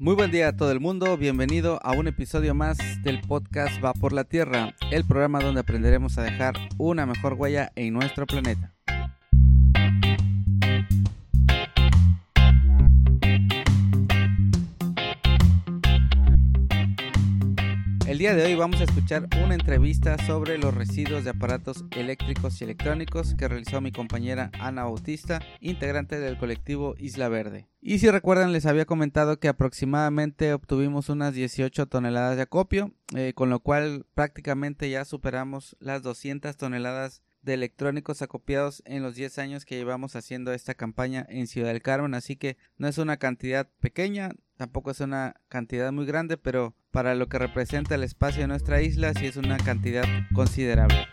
Muy buen día a todo el mundo, bienvenido a un episodio más del podcast Va por la Tierra, el programa donde aprenderemos a dejar una mejor huella en nuestro planeta. Día de hoy vamos a escuchar una entrevista sobre los residuos de aparatos eléctricos y electrónicos que realizó mi compañera Ana Bautista, integrante del colectivo Isla Verde. Y si recuerdan les había comentado que aproximadamente obtuvimos unas 18 toneladas de acopio, eh, con lo cual prácticamente ya superamos las 200 toneladas de electrónicos acopiados en los 10 años que llevamos haciendo esta campaña en Ciudad del Carmen, así que no es una cantidad pequeña, tampoco es una cantidad muy grande, pero para lo que representa el espacio de nuestra isla sí es una cantidad considerable.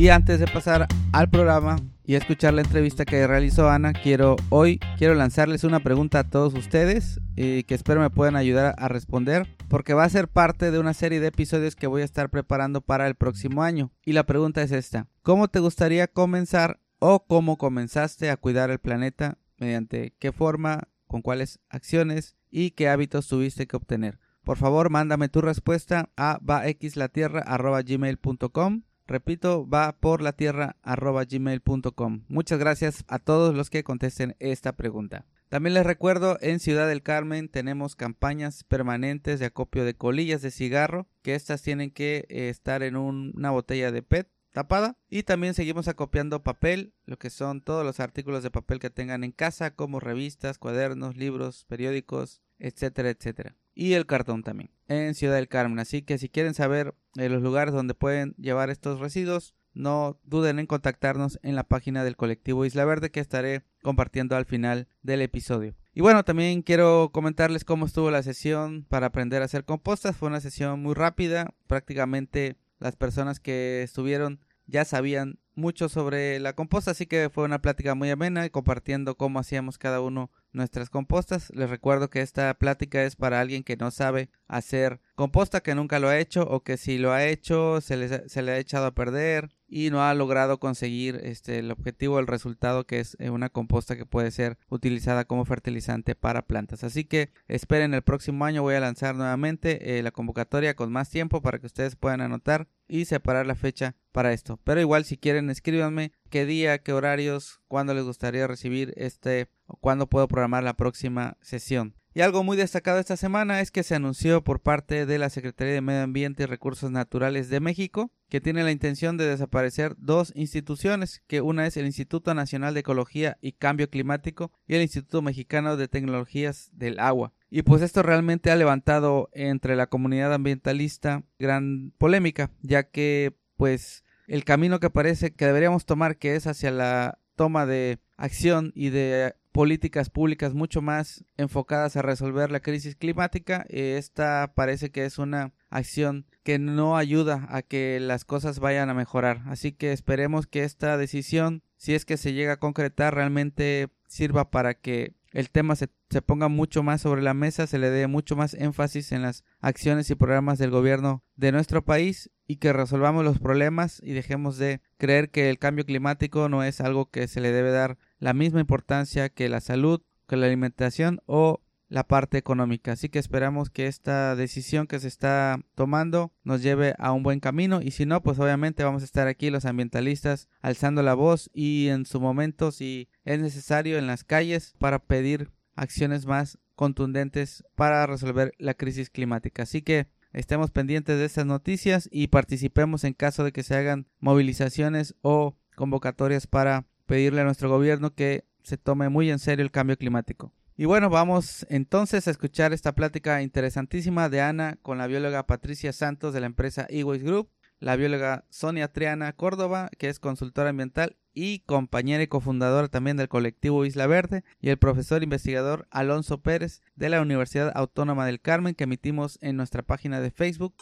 Y antes de pasar al programa y escuchar la entrevista que realizó Ana, quiero hoy quiero lanzarles una pregunta a todos ustedes y que espero me puedan ayudar a responder porque va a ser parte de una serie de episodios que voy a estar preparando para el próximo año. Y la pregunta es esta: ¿Cómo te gustaría comenzar o cómo comenzaste a cuidar el planeta? ¿Mediante qué forma? ¿Con cuáles acciones? ¿Y qué hábitos tuviste que obtener? Por favor, mándame tu respuesta a vaxlatierra.gmail.com Repito, va por la tierra gmail.com. Muchas gracias a todos los que contesten esta pregunta. También les recuerdo, en Ciudad del Carmen tenemos campañas permanentes de acopio de colillas de cigarro, que estas tienen que eh, estar en una botella de PET tapada. Y también seguimos acopiando papel, lo que son todos los artículos de papel que tengan en casa, como revistas, cuadernos, libros, periódicos, etcétera, etcétera y el cartón también en Ciudad del Carmen. Así que si quieren saber de los lugares donde pueden llevar estos residuos, no duden en contactarnos en la página del colectivo Isla Verde que estaré compartiendo al final del episodio. Y bueno, también quiero comentarles cómo estuvo la sesión para aprender a hacer compostas. Fue una sesión muy rápida, prácticamente las personas que estuvieron ya sabían mucho sobre la composta, así que fue una plática muy amena y compartiendo cómo hacíamos cada uno nuestras compostas. Les recuerdo que esta plática es para alguien que no sabe hacer composta, que nunca lo ha hecho o que si lo ha hecho se le, se le ha echado a perder y no ha logrado conseguir este, el objetivo, el resultado que es eh, una composta que puede ser utilizada como fertilizante para plantas. Así que esperen el próximo año voy a lanzar nuevamente eh, la convocatoria con más tiempo para que ustedes puedan anotar y separar la fecha para esto. Pero igual si quieren escríbanme qué día, qué horarios, cuándo les gustaría recibir este o cuándo puedo programar la próxima sesión. Y algo muy destacado esta semana es que se anunció por parte de la Secretaría de Medio Ambiente y Recursos Naturales de México que tiene la intención de desaparecer dos instituciones, que una es el Instituto Nacional de Ecología y Cambio Climático y el Instituto Mexicano de Tecnologías del Agua. Y pues esto realmente ha levantado entre la comunidad ambientalista gran polémica, ya que pues el camino que parece que deberíamos tomar que es hacia la toma de acción y de políticas públicas mucho más enfocadas a resolver la crisis climática. Esta parece que es una acción que no ayuda a que las cosas vayan a mejorar. Así que esperemos que esta decisión, si es que se llega a concretar, realmente sirva para que el tema se, se, ponga mucho más sobre la mesa, se le dé mucho más énfasis en las acciones y programas del gobierno de nuestro país y que resolvamos los problemas y dejemos de creer que el cambio climático no es algo que se le debe dar la misma importancia que la salud, que la alimentación o la parte económica. Así que esperamos que esta decisión que se está tomando nos lleve a un buen camino y si no, pues obviamente vamos a estar aquí los ambientalistas alzando la voz y en su momento si es necesario en las calles para pedir acciones más contundentes para resolver la crisis climática. Así que estemos pendientes de estas noticias y participemos en caso de que se hagan movilizaciones o convocatorias para pedirle a nuestro gobierno que se tome muy en serio el cambio climático. Y bueno, vamos entonces a escuchar esta plática interesantísima de Ana con la bióloga Patricia Santos de la empresa Eways Group, la bióloga Sonia Triana Córdoba, que es consultora ambiental y compañera y cofundadora también del colectivo Isla Verde, y el profesor investigador Alonso Pérez de la Universidad Autónoma del Carmen, que emitimos en nuestra página de Facebook.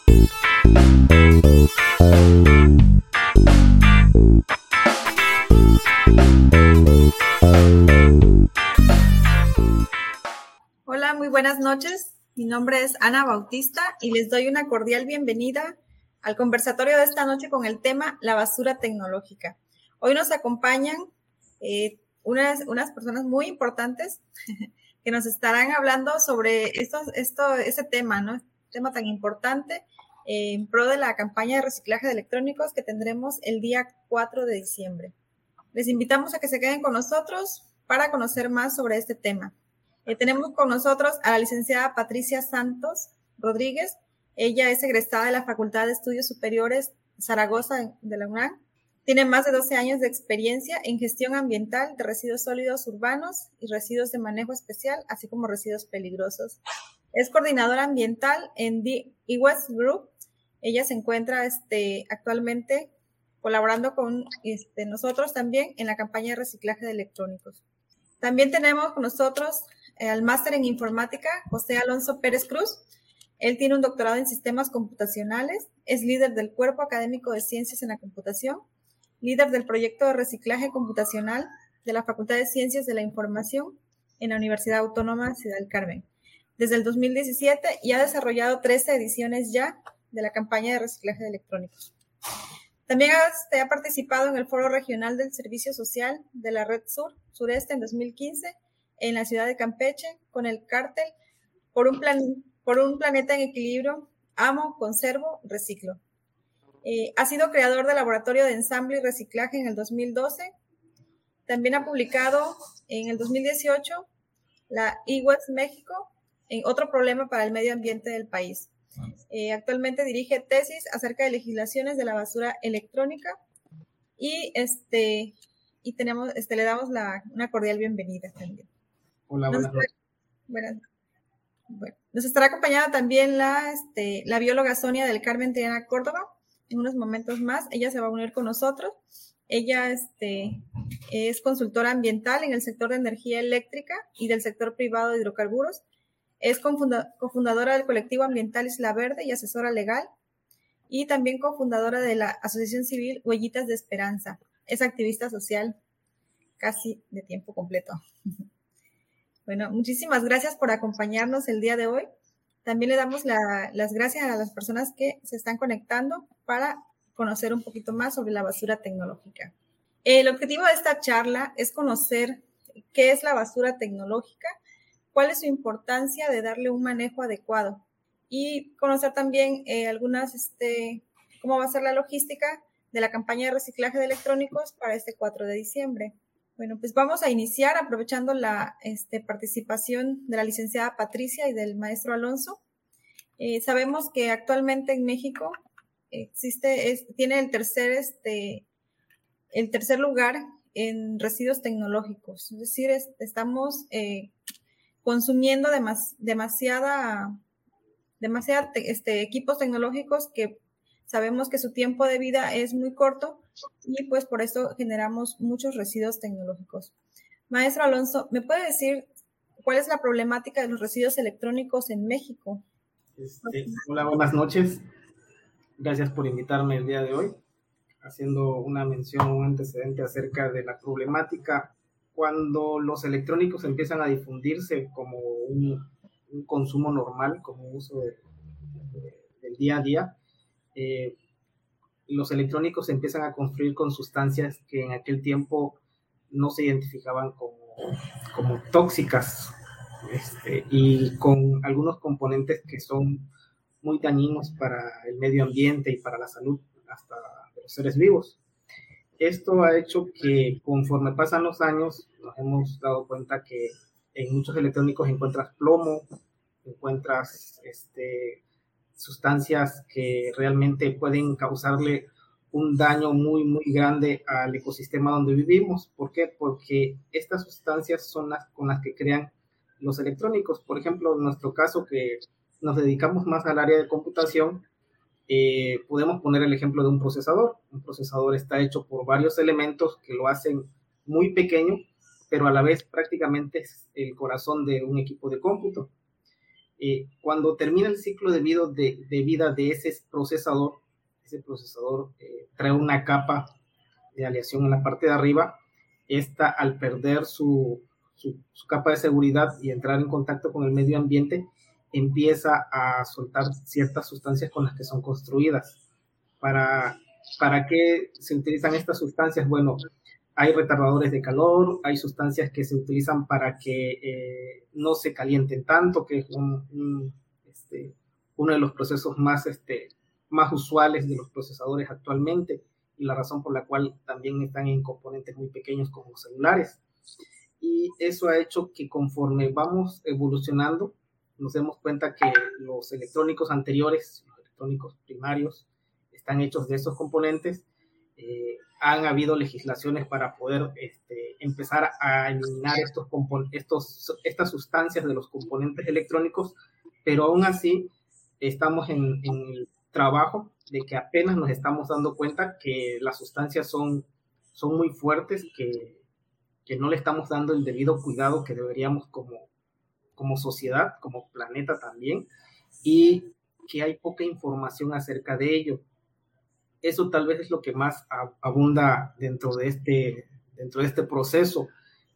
Hola, muy buenas noches. Mi nombre es Ana Bautista y les doy una cordial bienvenida al conversatorio de esta noche con el tema la basura tecnológica. Hoy nos acompañan eh, unas, unas personas muy importantes que nos estarán hablando sobre esto, esto, ese tema, ¿no? tema tan importante en pro de la campaña de reciclaje de electrónicos que tendremos el día 4 de diciembre. Les invitamos a que se queden con nosotros para conocer más sobre este tema. Eh, tenemos con nosotros a la licenciada Patricia Santos Rodríguez. Ella es egresada de la Facultad de Estudios Superiores Zaragoza de la UNAM. Tiene más de 12 años de experiencia en gestión ambiental de residuos sólidos urbanos y residuos de manejo especial, así como residuos peligrosos. Es coordinadora ambiental en The West Group. Ella se encuentra este, actualmente colaborando con este, nosotros también en la campaña de reciclaje de electrónicos. También tenemos con nosotros eh, al máster en informática, José Alonso Pérez Cruz. Él tiene un doctorado en sistemas computacionales, es líder del Cuerpo Académico de Ciencias en la Computación, líder del proyecto de reciclaje computacional de la Facultad de Ciencias de la Información en la Universidad Autónoma Ciudad del Carmen. Desde el 2017 y ha desarrollado 13 ediciones ya de la campaña de reciclaje de electrónicos. También ha, participado en el Foro Regional del Servicio Social de la Red Sur, Sureste en 2015 en la ciudad de Campeche con el cártel por un, planeta en equilibrio, amo, conservo, reciclo. Eh, ha sido creador del Laboratorio de Ensamble y Reciclaje en el 2012. También ha publicado en el 2018 la eWest México en otro problema para el medio ambiente del país. Eh, actualmente dirige tesis acerca de legislaciones de la basura electrónica y este y tenemos este le damos la, una cordial bienvenida también. Hola, buenas noches. Bueno, nos estará acompañada también la, este, la bióloga Sonia del Carmen Triana Córdoba. En unos momentos más, ella se va a unir con nosotros. Ella este, es consultora ambiental en el sector de energía eléctrica y del sector privado de hidrocarburos. Es cofundadora del colectivo ambiental Isla Verde y asesora legal. Y también cofundadora de la Asociación Civil Huellitas de Esperanza. Es activista social casi de tiempo completo. Bueno, muchísimas gracias por acompañarnos el día de hoy. También le damos las gracias a las personas que se están conectando para conocer un poquito más sobre la basura tecnológica. El objetivo de esta charla es conocer qué es la basura tecnológica, cuál es su importancia de darle un manejo adecuado y conocer también eh, algunas, este, cómo va a ser la logística de la campaña de reciclaje de electrónicos para este 4 de diciembre. Bueno, pues vamos a iniciar aprovechando la este, participación de la licenciada Patricia y del maestro Alonso. Eh, sabemos que actualmente en México existe, tiene el tercer, este, el tercer lugar en residuos tecnológicos. Es decir, estamos eh, consumiendo demasiada, demasiada este, equipos tecnológicos que sabemos que su tiempo de vida es muy corto y pues por eso generamos muchos residuos tecnológicos. Maestro Alonso, ¿me puede decir cuál es la problemática de los residuos electrónicos en México? Este, hola, buenas noches. Gracias por invitarme el día de hoy, haciendo una mención, un antecedente acerca de la problemática cuando los electrónicos empiezan a difundirse como un, consumo normal, como uso del día a día. Eh, los electrónicos se empiezan a construir con sustancias que en aquel tiempo no se identificaban como, como tóxicas este, y con algunos componentes que son muy dañinos para el medio ambiente y para la salud hasta de los seres vivos. Esto ha hecho que conforme pasan los años nos hemos dado cuenta que en muchos electrónicos encuentras plomo, encuentras este, sustancias que realmente pueden causarle un daño muy, muy grande al ecosistema donde vivimos. ¿Por qué? Porque estas sustancias son las con las que crean los electrónicos. Por ejemplo, en nuestro caso que nos dedicamos más al área de computación, eh, podemos poner el ejemplo de un procesador. Un procesador está hecho por varios elementos que lo hacen muy pequeño, pero a la vez prácticamente es el corazón de un equipo de cómputo. Eh, cuando termina el ciclo de vida de, vida de ese procesador, ese procesador eh, trae una capa de aleación en la parte de arriba. Esta, al perder su, su, capa de seguridad y entrar en contacto con el medio ambiente, empieza a soltar ciertas sustancias con las que son construidas. ¿Para, para qué se utilizan estas sustancias? Bueno, hay retardadores de calor, hay sustancias que se utilizan para que eh, no se calienten tanto, que es este, uno de los procesos más, este, más usuales de los procesadores actualmente y la razón por la cual también están en componentes muy pequeños como celulares. Y eso ha hecho que conforme vamos evolucionando, nos demos cuenta que los electrónicos anteriores, los electrónicos primarios, están hechos de esos componentes. Eh, han habido legislaciones para poder este, empezar a eliminar estos, estos, estas sustancias de los componentes electrónicos, pero aún así estamos en, el trabajo de que apenas nos estamos dando cuenta que las sustancias son, son muy fuertes, que, que no le estamos dando el debido cuidado que deberíamos como, como sociedad, como planeta también, y que hay poca información acerca de ello eso tal vez es lo que más abunda dentro de este, dentro de este proceso.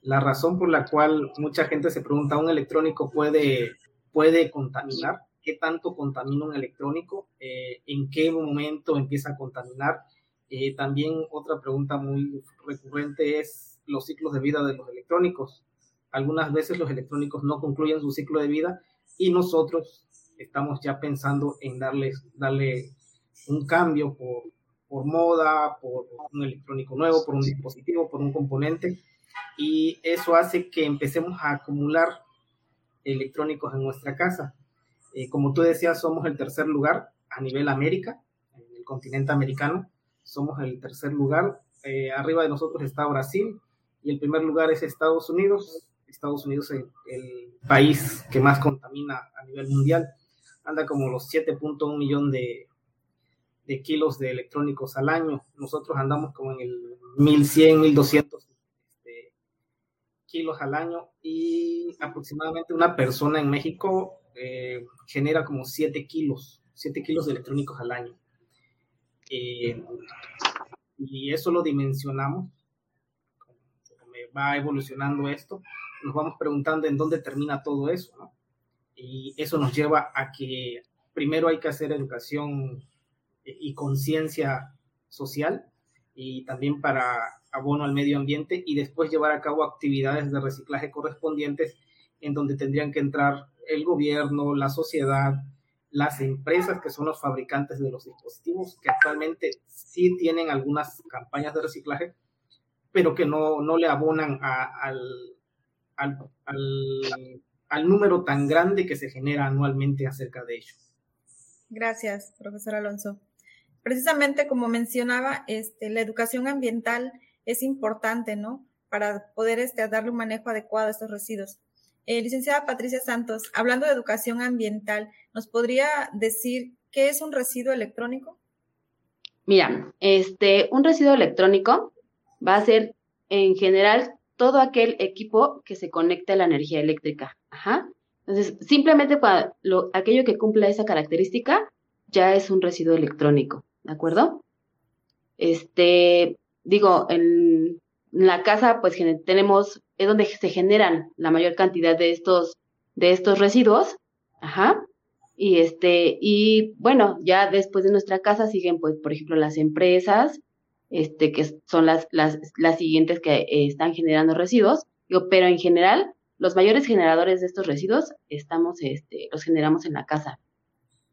La razón por la cual mucha gente se pregunta, ¿un electrónico puede, puede contaminar? ¿Qué tanto contamina un electrónico? Eh, ¿En qué momento empieza a contaminar? Eh, también otra pregunta muy recurrente es los ciclos de vida de los electrónicos. Algunas veces los electrónicos no concluyen su ciclo de vida y nosotros estamos ya pensando en darles, darle un cambio por, por moda, por un electrónico nuevo, por un dispositivo, por un componente, y eso hace que empecemos a acumular electrónicos en nuestra casa. Eh, como tú decías, somos el tercer lugar a nivel América, en el continente americano, somos el tercer lugar. Eh, arriba de nosotros está Brasil y el primer lugar es Estados Unidos. Estados Unidos es el, país que más contamina a nivel mundial. Anda como los 7.1 millones de kilos de electrónicos al año. Nosotros andamos como en el 1100, 1200 este, kilos al año y aproximadamente una persona en México eh, genera como 7 kilos, 7 kilos de electrónicos al año. Eh, y eso lo dimensionamos, me va evolucionando esto, nos vamos preguntando en dónde termina todo eso, ¿no? Y eso nos lleva a que primero hay que hacer educación y conciencia social y también para abono al medio ambiente y después llevar a cabo actividades de reciclaje correspondientes en donde tendrían que entrar el gobierno, la sociedad, las empresas que son los fabricantes de los dispositivos, que actualmente sí tienen algunas campañas de reciclaje, pero que no, no le abonan al, al, al número tan grande que se genera anualmente acerca de ello. Gracias, profesor Alonso precisamente como mencionaba, este, la educación ambiental es importante, ¿no? Para poder este, darle un manejo adecuado a estos residuos. Eh, licenciada Patricia Santos, hablando de educación ambiental, ¿nos podría decir qué es un residuo electrónico? Mira, este, un residuo electrónico va a ser en general todo aquel equipo que se conecte a la energía eléctrica. Ajá. Entonces, simplemente aquello que cumple esa característica ya es un residuo electrónico. ¿de acuerdo? Este, digo, en la casa, pues tenemos, es donde se generan la mayor cantidad de estos, de estos residuos, ajá, y este, y bueno, ya después de nuestra casa siguen, pues, por ejemplo, las empresas, este, que son las, las, las siguientes que eh, están generando residuos, digo, pero en general, los mayores generadores de estos residuos estamos, este, los generamos en la casa.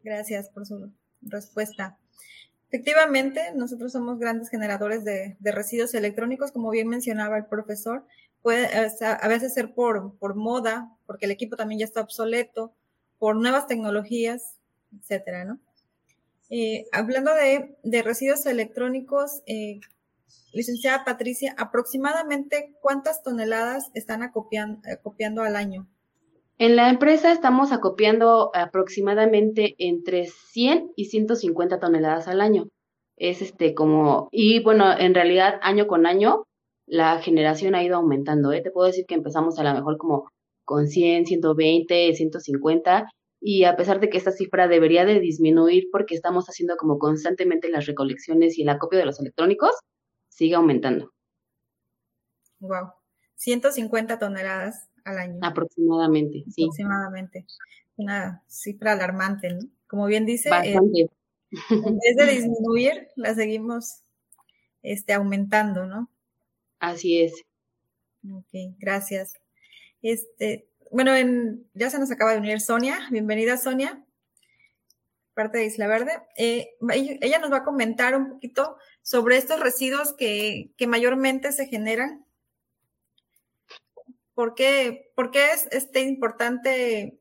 Gracias por su respuesta. Efectivamente, nosotros somos grandes generadores de, residuos electrónicos, como bien mencionaba el profesor. Puede a veces ser por, por moda, porque el equipo también ya está obsoleto, por nuevas tecnologías, etcétera, ¿no? Eh, hablando de, residuos electrónicos, eh, licenciada Patricia, aproximadamente cuántas toneladas están acopiando al año? En la empresa estamos acopiando aproximadamente entre 100 y 150 toneladas al año. Es este como, y bueno, en realidad año con año la generación ha ido aumentando. ¿eh? Te puedo decir que empezamos a lo mejor como con 100, 120, 150 y a pesar de que esta cifra debería de disminuir porque estamos haciendo como constantemente las recolecciones y el acopio de los electrónicos, sigue aumentando. Wow, 150 toneladas al año. Aproximadamente, sí. Aproximadamente. una cifra alarmante, ¿no? Como bien dice, eh, en vez de disminuir, la seguimos este, aumentando, ¿no? Así es. Ok, gracias. Este, bueno, en, ya se nos acaba de unir Sonia. Bienvenida, Sonia, parte de Isla Verde. Eh, ella nos va a comentar un poquito sobre estos residuos que, que mayormente se generan. ¿Por qué, es este, importante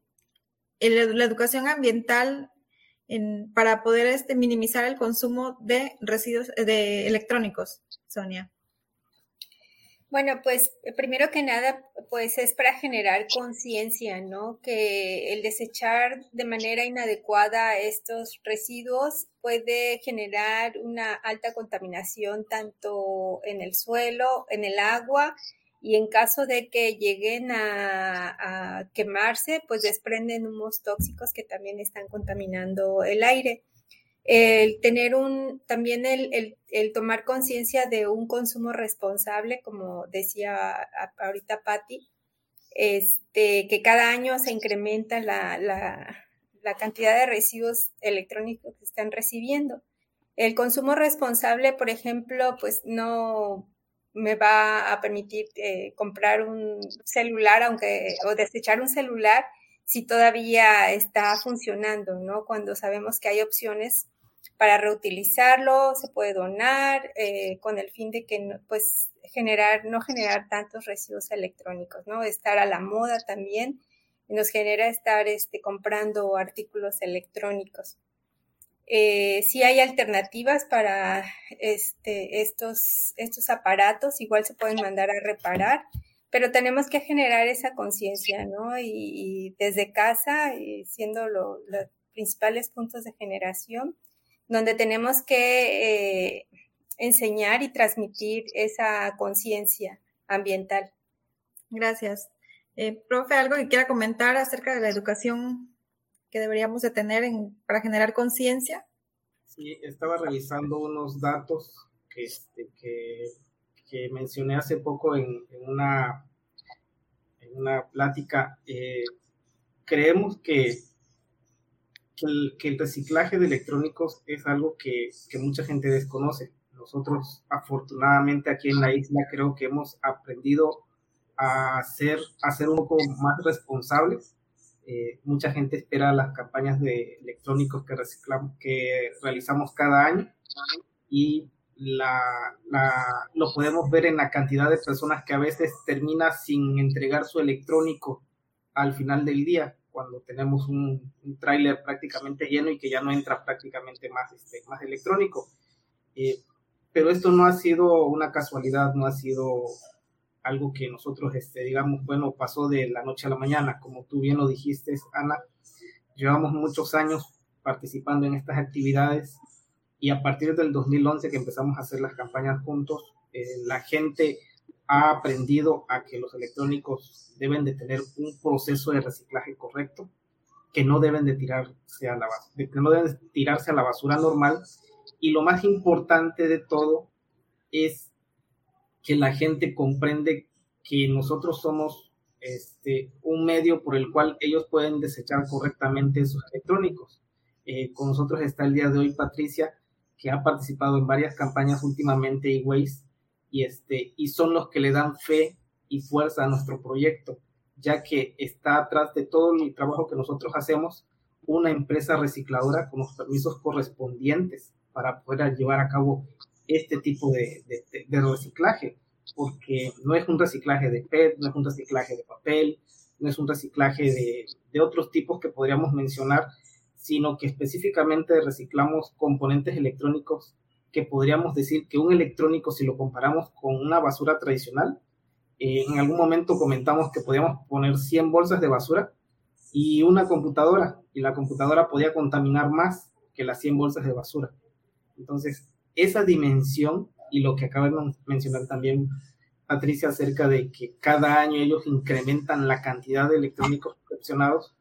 la educación ambiental en, para poder este, minimizar el consumo de residuos de electrónicos, Sonia? Bueno, pues eh, primero que nada, pues es para generar conciencia, ¿no? Que el desechar de manera inadecuada estos residuos puede generar una alta contaminación tanto en el suelo, en el agua y en caso de que lleguen a, a quemarse, pues desprenden humos tóxicos que también están contaminando el aire el tener un, también el, el, tomar conciencia de un consumo responsable, como decía ahorita Patti, este, que cada año se incrementa la, la, la, cantidad de residuos electrónicos que están recibiendo. El consumo responsable, por ejemplo, pues no me va a permitir eh, comprar un celular, aunque, o desechar un celular si todavía está funcionando, ¿no? Cuando sabemos que hay opciones para reutilizarlo, se puede donar eh, con el fin de que pues generar, no generar tantos residuos electrónicos, ¿no? Estar a la moda también nos genera estar este, comprando artículos electrónicos. Eh, sí hay alternativas para este, estos, estos aparatos, igual se pueden mandar a reparar, pero tenemos que generar esa conciencia, ¿no? Y, desde casa, siendo los principales puntos de generación, donde tenemos que eh, enseñar y transmitir esa conciencia ambiental. Gracias. Eh, profe, ¿algo que quiera comentar acerca de la educación que deberíamos de tener para generar conciencia? Sí, estaba revisando unos datos que, este, que, mencioné hace poco en, una, en una plática. Eh, creemos que que el, reciclaje de electrónicos es algo que, mucha gente desconoce. Nosotros, afortunadamente, aquí en la isla creo que hemos aprendido a ser, a ser un poco más responsables. Eh, mucha gente espera las campañas de electrónicos que, reciclamos, que realizamos cada año y la, lo podemos ver en la cantidad de personas que a veces termina sin entregar su electrónico al final del día cuando tenemos un, tráiler prácticamente lleno y que ya no entra prácticamente más, este, más electrónico. Eh, pero esto no ha sido una casualidad, no ha sido algo que nosotros, este, digamos, bueno, pasó de la noche a la mañana, como tú bien lo dijiste, Ana, llevamos muchos años participando en estas actividades y a partir del 2011 que empezamos a hacer las campañas juntos, eh, la gente ha aprendido a que los electrónicos deben de tener un proceso de reciclaje correcto, que no deben de tirarse a la basura, que no deben tirarse a la basura normal. Y lo más importante de todo es que la gente comprende que nosotros somos este, un medio por el cual ellos pueden desechar correctamente sus electrónicos. Eh, con nosotros está el día de hoy Patricia, que ha participado en varias campañas últimamente y Waste y, este, y son los que le dan fe y fuerza a nuestro proyecto, ya que está atrás de todo el trabajo que nosotros hacemos una empresa recicladora con los permisos correspondientes para poder llevar a cabo este tipo de, de, reciclaje, porque no es un reciclaje de PET, no es un reciclaje de papel, no es un reciclaje de, de otros tipos que podríamos mencionar, sino que específicamente reciclamos componentes electrónicos que podríamos decir que un electrónico, si lo comparamos con una basura tradicional, eh, en algún momento comentamos que podíamos poner 100 bolsas de basura y una computadora, y la computadora podía contaminar más que las 100 bolsas de basura. Entonces, esa dimensión y lo que acaba de mencionar también Patricia acerca de que cada año ellos incrementan la cantidad de electrónicos recepcionados,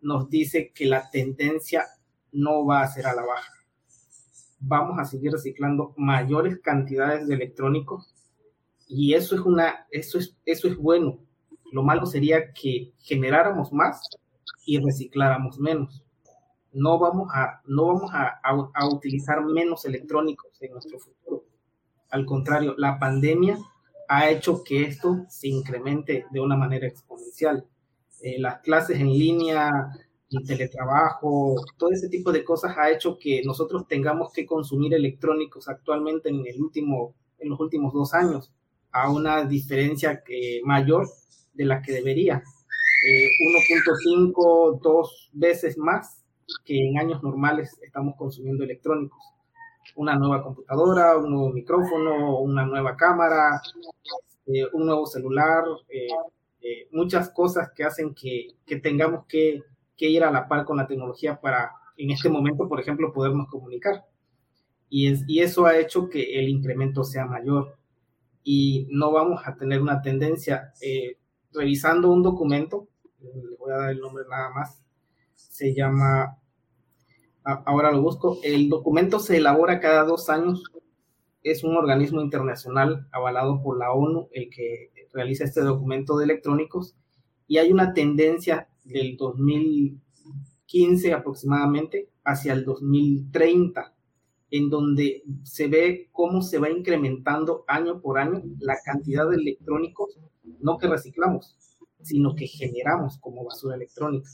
nos dice que la tendencia no va a ser a la baja vamos a seguir reciclando mayores cantidades de electrónicos y eso es una eso es eso es bueno lo malo sería que generáramos más y recicláramos menos. No vamos a, no vamos a, a utilizar menos electrónicos en nuestro futuro. Al contrario, la pandemia ha hecho que esto se incremente de una manera exponencial. Eh, las clases en línea, el teletrabajo, todo ese tipo de cosas ha hecho que nosotros tengamos que consumir electrónicos actualmente en, el último, en los últimos dos años a una diferencia que, mayor de la que debería. 1.5, eh, dos veces más que en años normales estamos consumiendo electrónicos. Una nueva computadora, un nuevo micrófono, una nueva cámara, eh, un nuevo celular, eh, muchas cosas que hacen que, tengamos que, ir a la par con la tecnología para, en este momento, por ejemplo, podernos comunicar. Y, es, y eso ha hecho que el incremento sea mayor. Y no vamos a tener una tendencia, eh, revisando un documento, le voy a dar el nombre nada más, se llama, ahora lo busco, el documento se elabora cada dos años, es un organismo internacional avalado por la ONU, el que realiza este documento de electrónicos y hay una tendencia del 2015 aproximadamente hacia el 2030 en donde se ve cómo se va incrementando año por año la cantidad de electrónicos, no que reciclamos, sino que generamos como basura electrónica.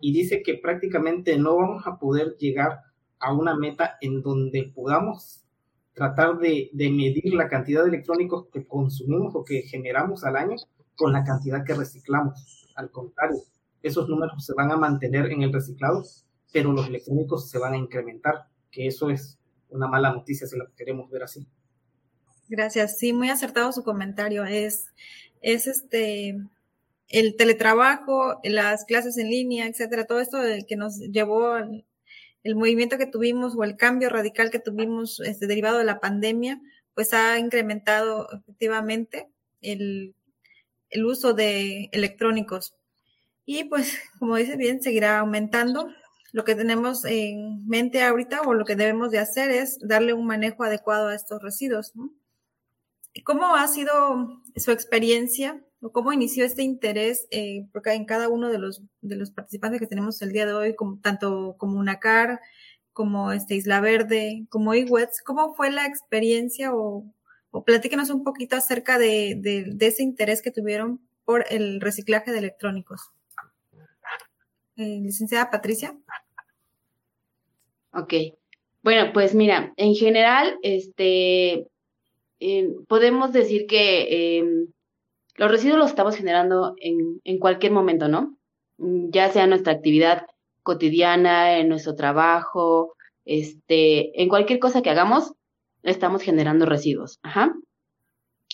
Y dice que prácticamente no vamos a poder llegar a una meta en donde podamos tratar de, medir la cantidad de electrónicos que consumimos o que generamos al año con la cantidad que reciclamos. Al contrario, esos números se van a mantener en el reciclado, pero los electrónicos se van a incrementar, que eso es una mala noticia si lo queremos ver así. Gracias, sí, muy acertado su comentario. Es, es este el teletrabajo, las clases en línea, etcétera, todo esto que nos llevó el movimiento que tuvimos o el cambio radical que tuvimos este, derivado de la pandemia, pues ha incrementado efectivamente el, el uso de electrónicos. Y pues, como dice bien, seguirá aumentando. Lo que tenemos en mente ahorita o lo que debemos de hacer es darle un manejo adecuado a estos residuos. ¿Cómo ha sido su experiencia cómo inició este interés, eh, en cada uno de los, de los participantes que tenemos el día de hoy, tanto como UNACAR, como este Isla Verde, como IWETS, ¿cómo fue la experiencia o, o platíquenos un poquito acerca de, de, ese interés que tuvieron por el reciclaje de electrónicos? Eh, licenciada Patricia. Ok. Bueno, pues mira, en general, este, eh, podemos decir que em, los residuos los estamos generando en, en cualquier momento, ¿no? Ya sea nuestra actividad cotidiana, en nuestro trabajo, este, en cualquier cosa que hagamos, estamos generando residuos. Ajá.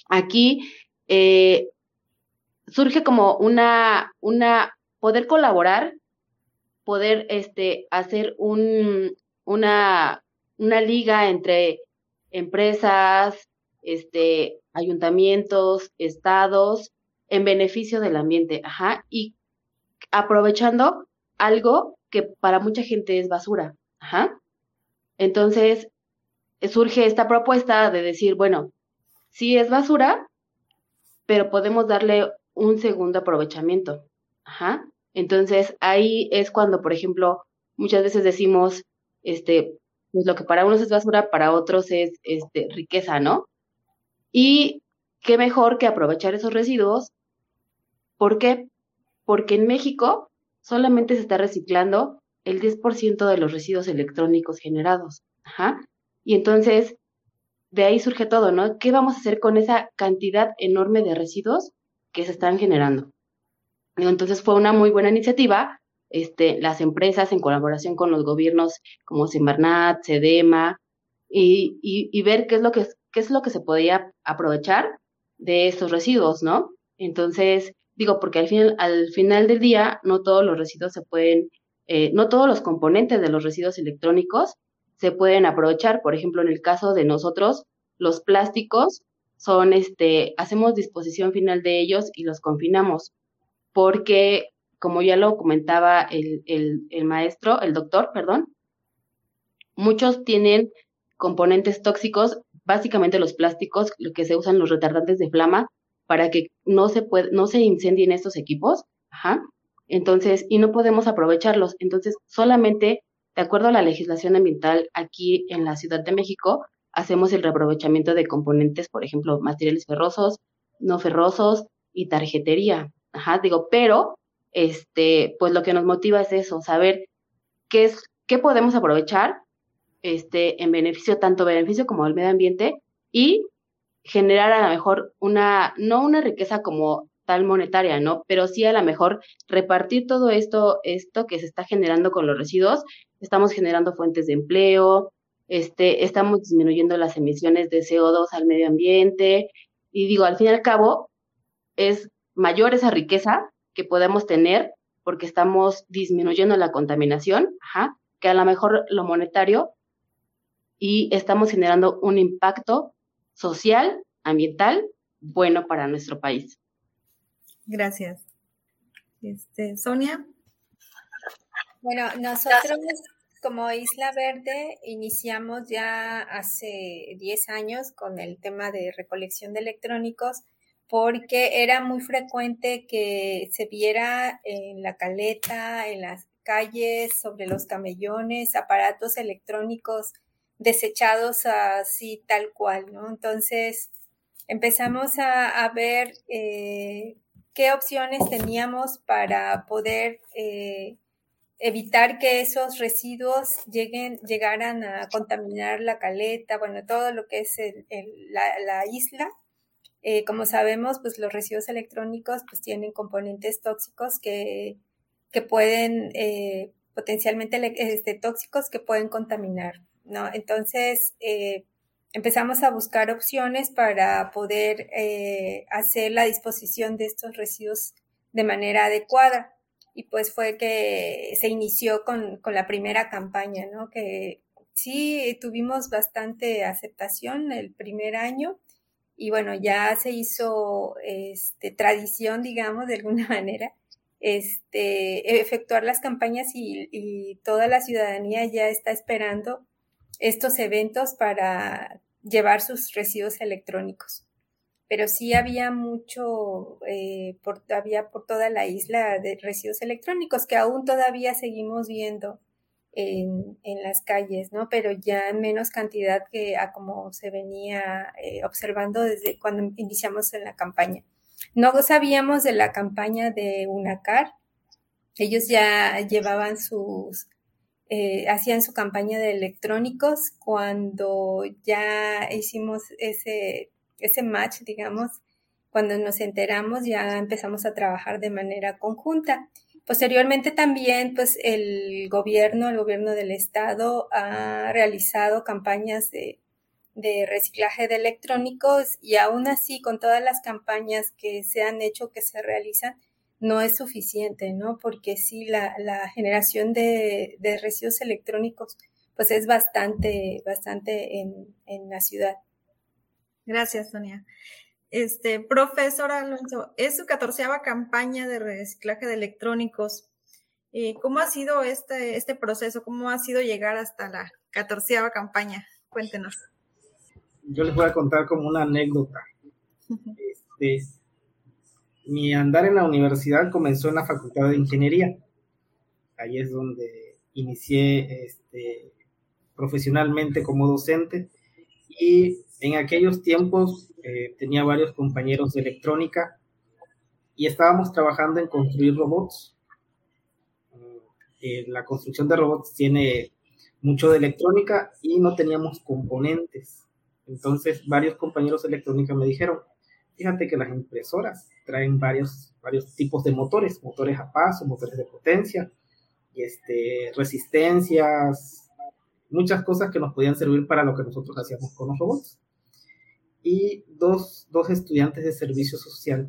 Aquí eh, surge como una, una, poder colaborar, poder este, hacer un, una, liga entre empresas, este, ayuntamientos, estados, en beneficio del ambiente, ajá, y aprovechando algo que para mucha gente es basura, ajá. Entonces, surge esta propuesta de decir, bueno, sí es basura, pero podemos darle un segundo aprovechamiento, ajá. Entonces, ahí es cuando, por ejemplo, muchas veces decimos, este, pues lo que para unos es basura, para otros es este, riqueza, ¿no? Y qué mejor que aprovechar esos residuos. ¿Por qué? Porque en México solamente se está reciclando el 10% de los residuos electrónicos generados. Ajá. Y entonces, de ahí surge todo, ¿no? ¿Qué vamos a hacer con esa cantidad enorme de residuos que se están generando? Entonces fue una muy buena iniciativa. Este, las empresas en colaboración con los gobiernos como Semarnat, Sedema, y, y, y ver qué es lo que qué es lo que se podía aprovechar de estos residuos, ¿no? Entonces, digo, porque al final, al final del día, no todos los residuos se pueden, eh, no todos los componentes de los residuos electrónicos se pueden aprovechar. Por ejemplo, en el caso de nosotros, los plásticos son, este, hacemos disposición final de ellos y los confinamos, porque, como ya lo comentaba el, el, maestro, el doctor, perdón, muchos tienen componentes tóxicos básicamente los plásticos, lo que se usan los retardantes de flama para que no se puede, no se incendien estos equipos, ajá. Entonces, y no podemos aprovecharlos. Entonces, solamente de acuerdo a la legislación ambiental aquí en la Ciudad de México, hacemos el reaprovechamiento de componentes, por ejemplo, materiales ferrosos, no ferrosos y tarjetería. Ajá, digo, pero este, pues lo que nos motiva es eso, saber qué es qué podemos aprovechar este en beneficio tanto beneficio como del medio ambiente y generar a lo mejor una no una riqueza como tal monetaria, ¿no? Pero sí a lo mejor repartir todo esto, esto que se está generando con los residuos, estamos generando fuentes de empleo, este, estamos disminuyendo las emisiones de CO2 al medio ambiente, y digo, al fin y al cabo, es mayor esa riqueza que podemos tener porque estamos disminuyendo la contaminación, ajá, que a lo mejor lo monetario, y estamos generando un impacto social, ambiental, bueno para nuestro país. Gracias. Este, Sonia. Bueno, nosotros como Isla Verde iniciamos ya hace 10 años con el tema de recolección de electrónicos porque era muy frecuente que se viera en la caleta, en las calles, sobre los camellones, aparatos electrónicos desechados así tal cual, ¿no? Entonces empezamos a, ver eh, qué opciones teníamos para poder eh, evitar que esos residuos lleguen, llegaran a contaminar la caleta, bueno, todo lo que es la, isla. Eh, como sabemos, pues los residuos electrónicos pues tienen componentes tóxicos que, que pueden, eh, potencialmente este, tóxicos que pueden contaminar, ¿no? Entonces, empezamos a buscar opciones para poder eh, hacer la disposición de estos residuos de manera adecuada. Y pues fue que se inició con, la primera campaña, ¿no? Que sí tuvimos bastante aceptación el primer año y bueno, ya se hizo este, tradición, digamos, de alguna manera, este, efectuar las campañas y, toda la ciudadanía ya está esperando estos eventos para llevar sus residuos electrónicos. Pero sí había mucho, eh, por, había por toda la isla de residuos electrónicos que aún todavía seguimos viendo en, en las calles, ¿no? Pero ya en menos cantidad que a como se venía eh, observando desde cuando iniciamos en la campaña. No sabíamos de la campaña de UNACAR. Ellos ya llevaban sus eh, hacían su campaña de electrónicos cuando ya hicimos ese, ese match, digamos, cuando nos enteramos ya empezamos a trabajar de manera conjunta. Posteriormente también, pues el gobierno, el gobierno del estado ha realizado campañas de, de reciclaje de electrónicos y aún así con todas las campañas que se han hecho, que se realizan, no es suficiente, ¿no? Porque sí, la, la generación de, de, residuos electrónicos, pues es bastante, bastante en, en la ciudad. Gracias, Sonia. Este, profesor Alonso, es su catorceava campaña de reciclaje de electrónicos. Eh, ¿Cómo ha sido este, este proceso? ¿Cómo ha sido llegar hasta la catorceava campaña? Cuéntenos. Yo les voy a contar como una anécdota. Este, mi andar en la universidad comenzó en la Facultad de Ingeniería. Ahí es donde inicié este, profesionalmente como docente y en aquellos tiempos eh, tenía varios compañeros de electrónica y estábamos trabajando en construir robots. Eh, la construcción de robots tiene mucho de electrónica y no teníamos componentes. Entonces varios compañeros de electrónica me dijeron, Fíjate que las impresoras traen varios, varios tipos de motores, motores a paso, motores de potencia, y este, resistencias, muchas cosas que nos podían servir para lo que nosotros hacíamos con los robots. Y dos, dos estudiantes de servicio social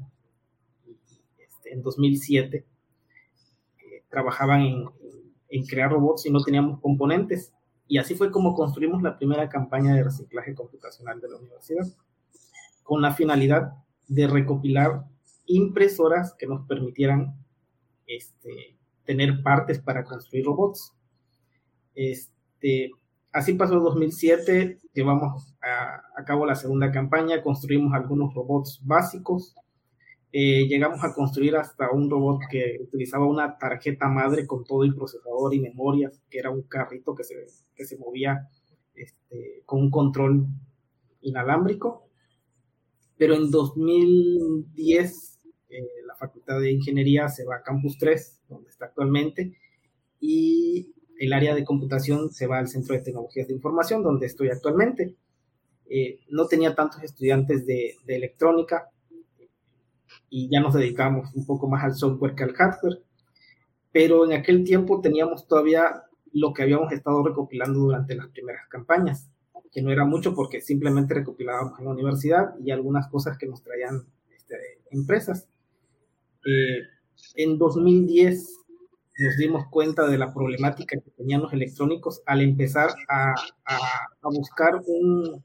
este, en 2007 eh, trabajaban en, crear robots y no teníamos componentes. Y así fue como construimos la primera campaña de reciclaje computacional de la universidad con la finalidad de recopilar impresoras que nos permitieran este, tener partes para construir robots. Este, así pasó el 2007, llevamos a, cabo la segunda campaña, construimos algunos robots básicos eh, llegamos a construir hasta un robot que utilizaba una tarjeta madre con todo el procesador y memorias, que era un carrito que se, que se movía este, con un control inalámbrico. Pero en 2010 eh, la Facultad de Ingeniería se va a Campus 3, donde está actualmente, y el área de computación se va al Centro de Tecnologías de Información, donde estoy actualmente. Eh, no tenía tantos estudiantes de, electrónica y ya nos dedicamos un poco más al software que al hardware, pero en aquel tiempo teníamos todavía lo que habíamos estado recopilando durante las primeras campañas, que no era mucho porque simplemente recopilábamos en la universidad y algunas cosas que nos traían este, empresas. Eh, en 2010 nos dimos cuenta de la problemática que tenían los electrónicos al empezar a, a, buscar un,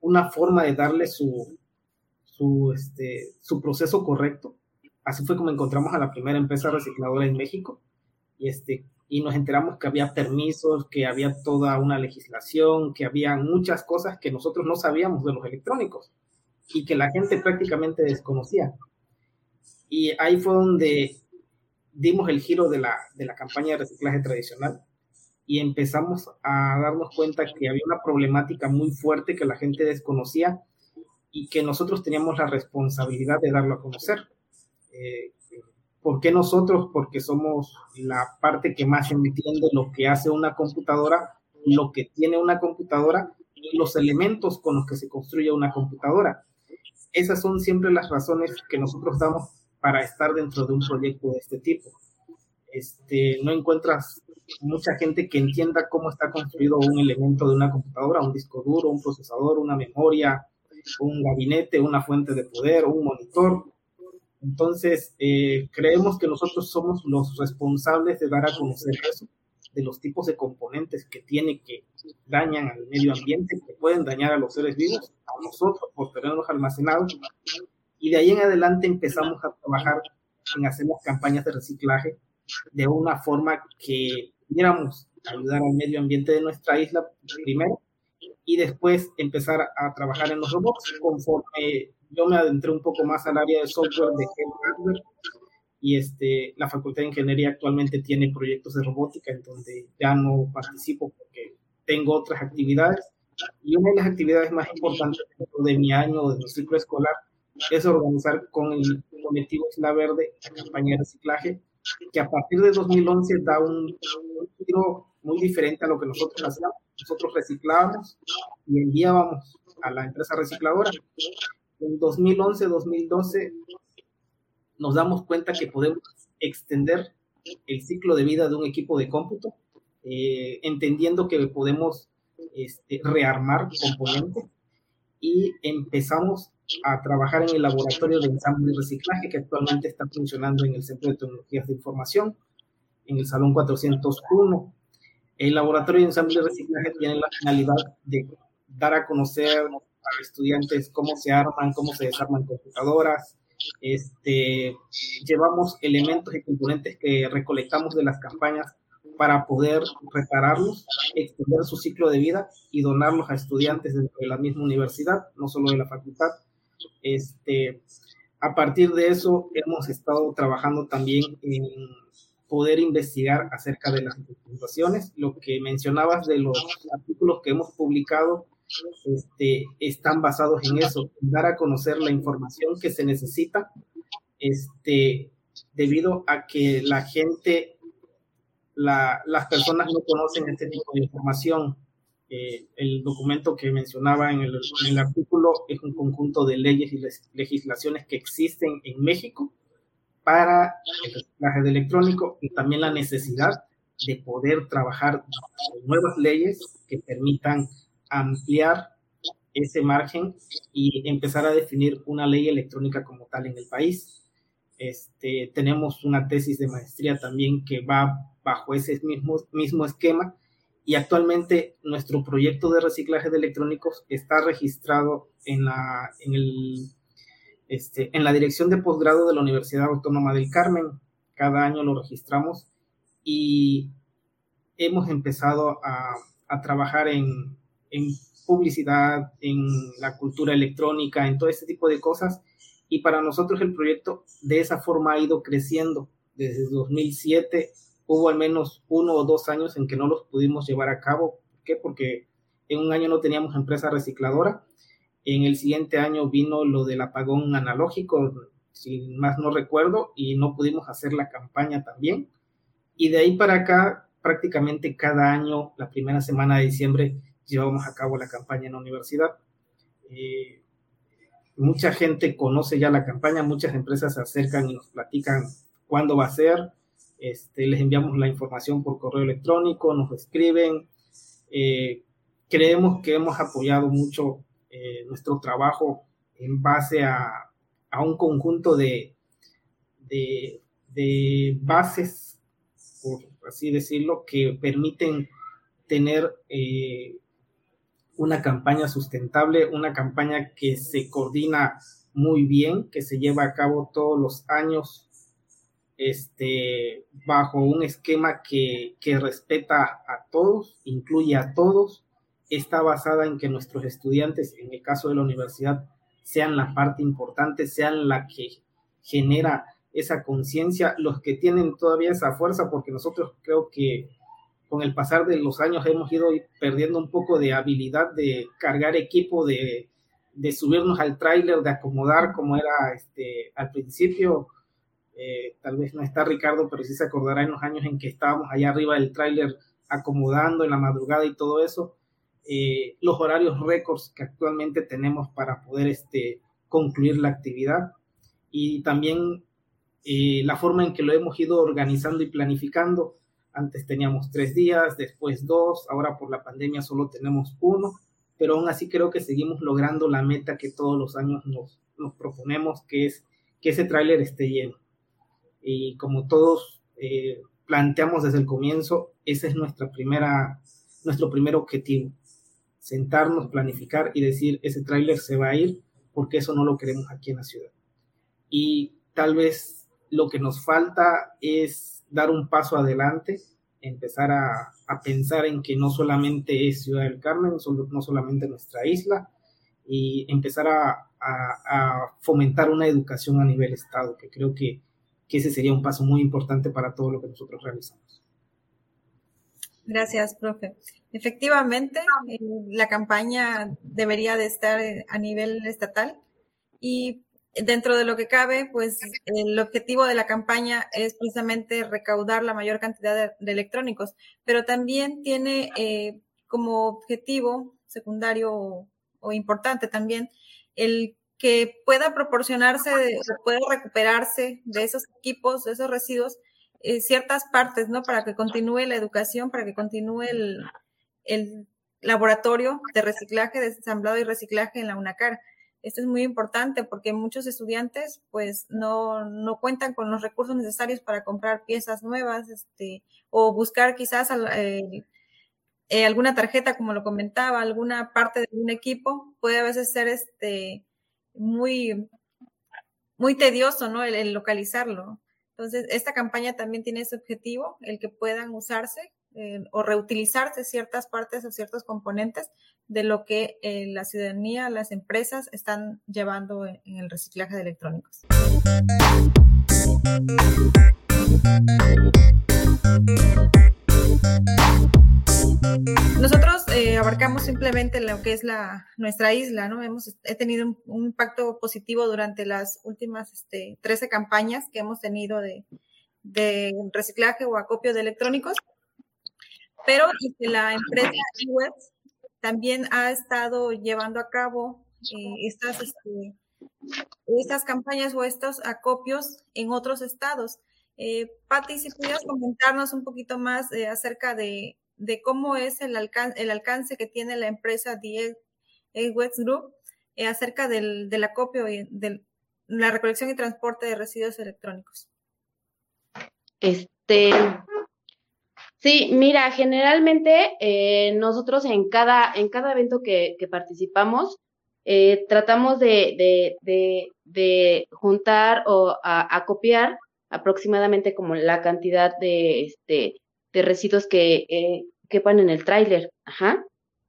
una forma de darle su, su, este, su proceso correcto. Así fue como encontramos a la primera empresa recicladora en México y, este, y nos enteramos que había permisos, que había toda una legislación, que había muchas cosas que nosotros no sabíamos de los electrónicos y que la gente prácticamente desconocía. Y ahí fue donde dimos el giro de la, de la campaña de reciclaje tradicional y empezamos a darnos cuenta que había una problemática muy fuerte que la gente desconocía y que nosotros teníamos la responsabilidad de darlo a conocer. Eh, ¿Por qué nosotros? Porque somos la parte que más entiende lo que hace una computadora, lo que tiene una computadora y los elementos con los que se construye una computadora. Esas son siempre las razones que nosotros damos para estar dentro de un proyecto de este tipo. Este, no encuentras mucha gente que entienda cómo está construido un elemento de una computadora, un disco duro, un procesador, una memoria, un gabinete, una fuente de poder, un monitor. Entonces, eh, creemos que nosotros somos los responsables de dar a conocer eso, de los tipos de componentes que tiene que dañan al medio ambiente, que pueden dañar a los seres vivos, a nosotros por tenerlos almacenados y de ahí en adelante empezamos a trabajar en hacer las campañas de reciclaje de una forma que pudiéramos ayudar al medio ambiente de nuestra isla primero y después empezar a trabajar en los robots. Conforme yo me adentré un poco más al área de software de hardware y este, la Facultad de Ingeniería actualmente tiene proyectos de robótica en donde ya no participo porque tengo otras actividades. Y una de las actividades más importantes de mi año de mi ciclo escolar es organizar con el colectivo Isla Verde la campaña de reciclaje, que a partir de 2011 da un, giro muy diferente a lo que nosotros hacíamos. Nosotros reciclábamos y enviábamos a la empresa recicladora. En 2011-2012 nos damos cuenta que podemos extender el ciclo de vida de un equipo de cómputo, eh, entendiendo que podemos este, rearmar componentes y empezamos a trabajar en el laboratorio de ensamble y reciclaje que actualmente está funcionando en el Centro de Tecnologías de Información, en el Salón 401. El laboratorio de ensamble y reciclaje tiene la finalidad de dar a conocer a estudiantes cómo se arman, cómo se desarman computadoras. Este, llevamos elementos y componentes que recolectamos de las campañas para poder repararlos, extender su ciclo de vida y donarlos a estudiantes dentro de la misma universidad, no solo de la facultad. Este, a partir de eso, hemos estado trabajando también en poder investigar acerca de las documentaciones. Lo que mencionabas de los artículos que hemos publicado este, están basados en eso, en dar a conocer la información que se necesita, este, debido a que la gente, la, las personas no conocen este tipo de información el documento que mencionaba en el, artículo es un conjunto de leyes y legislaciones que existen en México para el reciclaje electrónico y también la necesidad de poder trabajar nuevas leyes que permitan ampliar ese margen y empezar a definir una ley electrónica como tal en el país. Este, tenemos una tesis de maestría también que va bajo ese mismo, mismo esquema y actualmente nuestro proyecto de reciclaje de electrónicos está registrado en la, en el, este, en la dirección de posgrado de la Universidad Autónoma del Carmen. Cada año lo registramos y hemos empezado a, a trabajar en, en publicidad, en la cultura electrónica, en todo ese tipo de cosas. Y para nosotros el proyecto de esa forma ha ido creciendo. Desde 2007 hubo al menos uno o dos años en que no los pudimos llevar a cabo. ¿Por qué? Porque en un año no teníamos empresa recicladora. En el siguiente año vino lo del apagón analógico, si más no recuerdo, y no pudimos hacer la campaña también. Y de ahí para acá, prácticamente cada año, la primera semana de diciembre, llevamos a cabo la campaña en la universidad. Eh, mucha gente conoce ya la campaña, muchas empresas se acercan y nos platican cuándo va a ser. Este, les enviamos la información por correo electrónico, nos escriben. Eh, creemos que hemos apoyado mucho eh, nuestro trabajo en base a, a un conjunto de, de, bases, por así decirlo, que permiten tener eh, una campaña sustentable, una campaña que se coordina muy bien, que se lleva a cabo todos los años este, bajo un esquema que, que respeta a todos, incluye a todos, está basada en que nuestros estudiantes, en el caso de la universidad, sean la parte importante, sean la que genera esa conciencia, los que tienen todavía esa fuerza, porque nosotros creo que con el pasar de los años hemos ido perdiendo un poco de habilidad de cargar equipo, de, de subirnos al tráiler, de acomodar como era este, al principio. Eh, tal vez no está Ricardo, pero sí se acordará en los años en que estábamos allá arriba del tráiler acomodando en la madrugada y todo eso. Eh, los horarios récords que actualmente tenemos para poder este, concluir la actividad y también eh, la forma en que lo hemos ido organizando y planificando antes teníamos tres días, después dos, ahora por la pandemia solo tenemos uno, pero aún así creo que seguimos logrando la meta que todos los años nos, nos proponemos, que es que ese tráiler esté lleno. Y como todos eh, planteamos desde el comienzo, ese es nuestra primera, nuestro primer objetivo. Sentarnos, planificar y decir, ese tráiler se va a ir porque eso no lo queremos aquí en la ciudad. Y tal vez lo que nos falta es dar un paso adelante, empezar a, pensar en que no solamente es Ciudad del Carmen, no solamente nuestra isla, y empezar a, fomentar una educación a nivel Estado, que creo que, ese sería un paso muy importante para todo lo que nosotros realizamos. Gracias, profe. Efectivamente, eh, la campaña debería de estar a nivel estatal y dentro de lo que cabe, pues el objetivo de la campaña es precisamente recaudar la mayor cantidad de, electrónicos, pero también tiene eh, como objetivo secundario o, importante también el que pueda proporcionarse, pueda recuperarse de esos equipos, de esos residuos, eh, ciertas partes, ¿no? Para que continúe la educación, para que continúe el, laboratorio de reciclaje, desensamblado y reciclaje en la UNACAR. Esto es muy importante porque muchos estudiantes pues no, no cuentan con los recursos necesarios para comprar piezas nuevas este, o buscar quizás eh, eh, alguna tarjeta, como lo comentaba, alguna parte de un equipo. Puede a veces ser este, muy, muy tedioso ¿no? el localizarlo. Entonces, esta campaña también tiene ese objetivo, el que puedan usarse eh, o reutilizarse ciertas partes o ciertos componentes de lo que eh, la ciudadanía, las empresas están llevando en, el reciclaje de electrónicos. Nosotros eh, abarcamos simplemente lo que es la, nuestra isla, ¿no? Hemos he tenido un, impacto positivo durante las últimas este, 13 campañas que hemos tenido de, de reciclaje o acopio de electrónicos pero la empresa web también ha estado llevando a cabo eh, estas, este, estas campañas o estos acopios en otros estados. Eh, Patti, si pudieras comentarnos un poquito más eh, acerca de, de, cómo es el, alcance, el alcance que tiene la empresa The Group eh, acerca del, del acopio y de la recolección y transporte de residuos electrónicos. Este, Sí, mira, generalmente eh, nosotros en cada, en cada evento que, participamos, eh, tratamos de, de, de, de, juntar o a, aproximadamente como la cantidad de, este, de residuos que eh, en el tráiler. Ajá.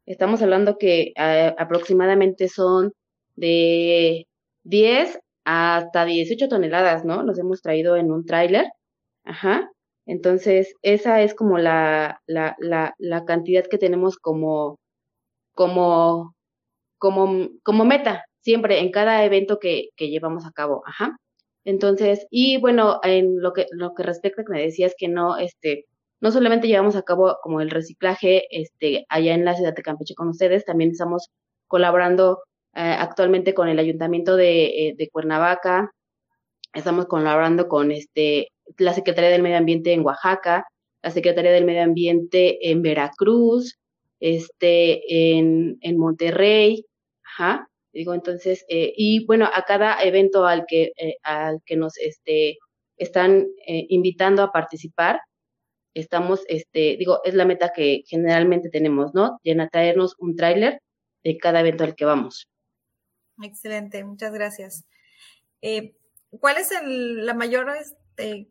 Estamos hablando que aproximadamente son de 10 hasta 18 toneladas, ¿no? Los hemos traído en un tráiler. Ajá. Entonces, esa es como la, la, la, la cantidad que tenemos como, como, como, como meta, siempre en cada evento que, que llevamos a cabo. Ajá. Entonces, y bueno, en lo que, lo que respecta que me decías que no, este, no solamente llevamos a cabo como el reciclaje, este, allá en la ciudad de Campeche con ustedes, también estamos colaborando eh, actualmente con el ayuntamiento de, eh, de, Cuernavaca, estamos colaborando con este, la Secretaría del Medio Ambiente en Oaxaca, la Secretaría del Medio Ambiente en Veracruz, este, en, en Monterrey, ajá, Digo, entonces, eh, y bueno, a cada evento al que, eh, al que nos este, están eh, invitando a participar, estamos, este, digo, es la meta que generalmente tenemos, ¿no? Llena traernos un tráiler de cada evento al que vamos. Excelente, muchas gracias. ¿Cuál es el, la mayor, este,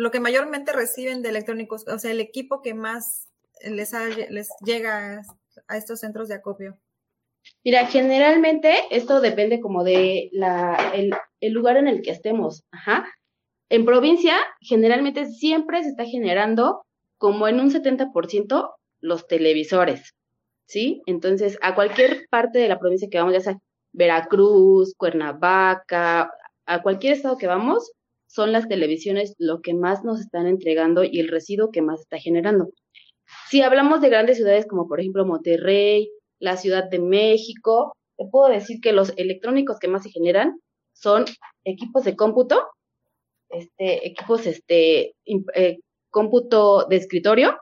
lo que mayormente reciben de electrónicos, o sea, el equipo que más les, les llega a estos centros de acopio? Mira, generalmente esto depende como de la, el lugar en el que estemos. Ajá. En provincia, generalmente siempre se está generando como en un 70% los televisores, ¿sí? Entonces, a cualquier parte de la provincia que vamos, ya sea Veracruz, Cuernavaca, a cualquier estado que vamos, son las televisiones lo que más nos están entregando y el residuo que más está generando. Si hablamos de grandes ciudades como por ejemplo Monterrey, la Ciudad de México. Te puedo decir que los electrónicos que más se generan son equipos de cómputo, este, equipos, este, eh, cómputo de escritorio,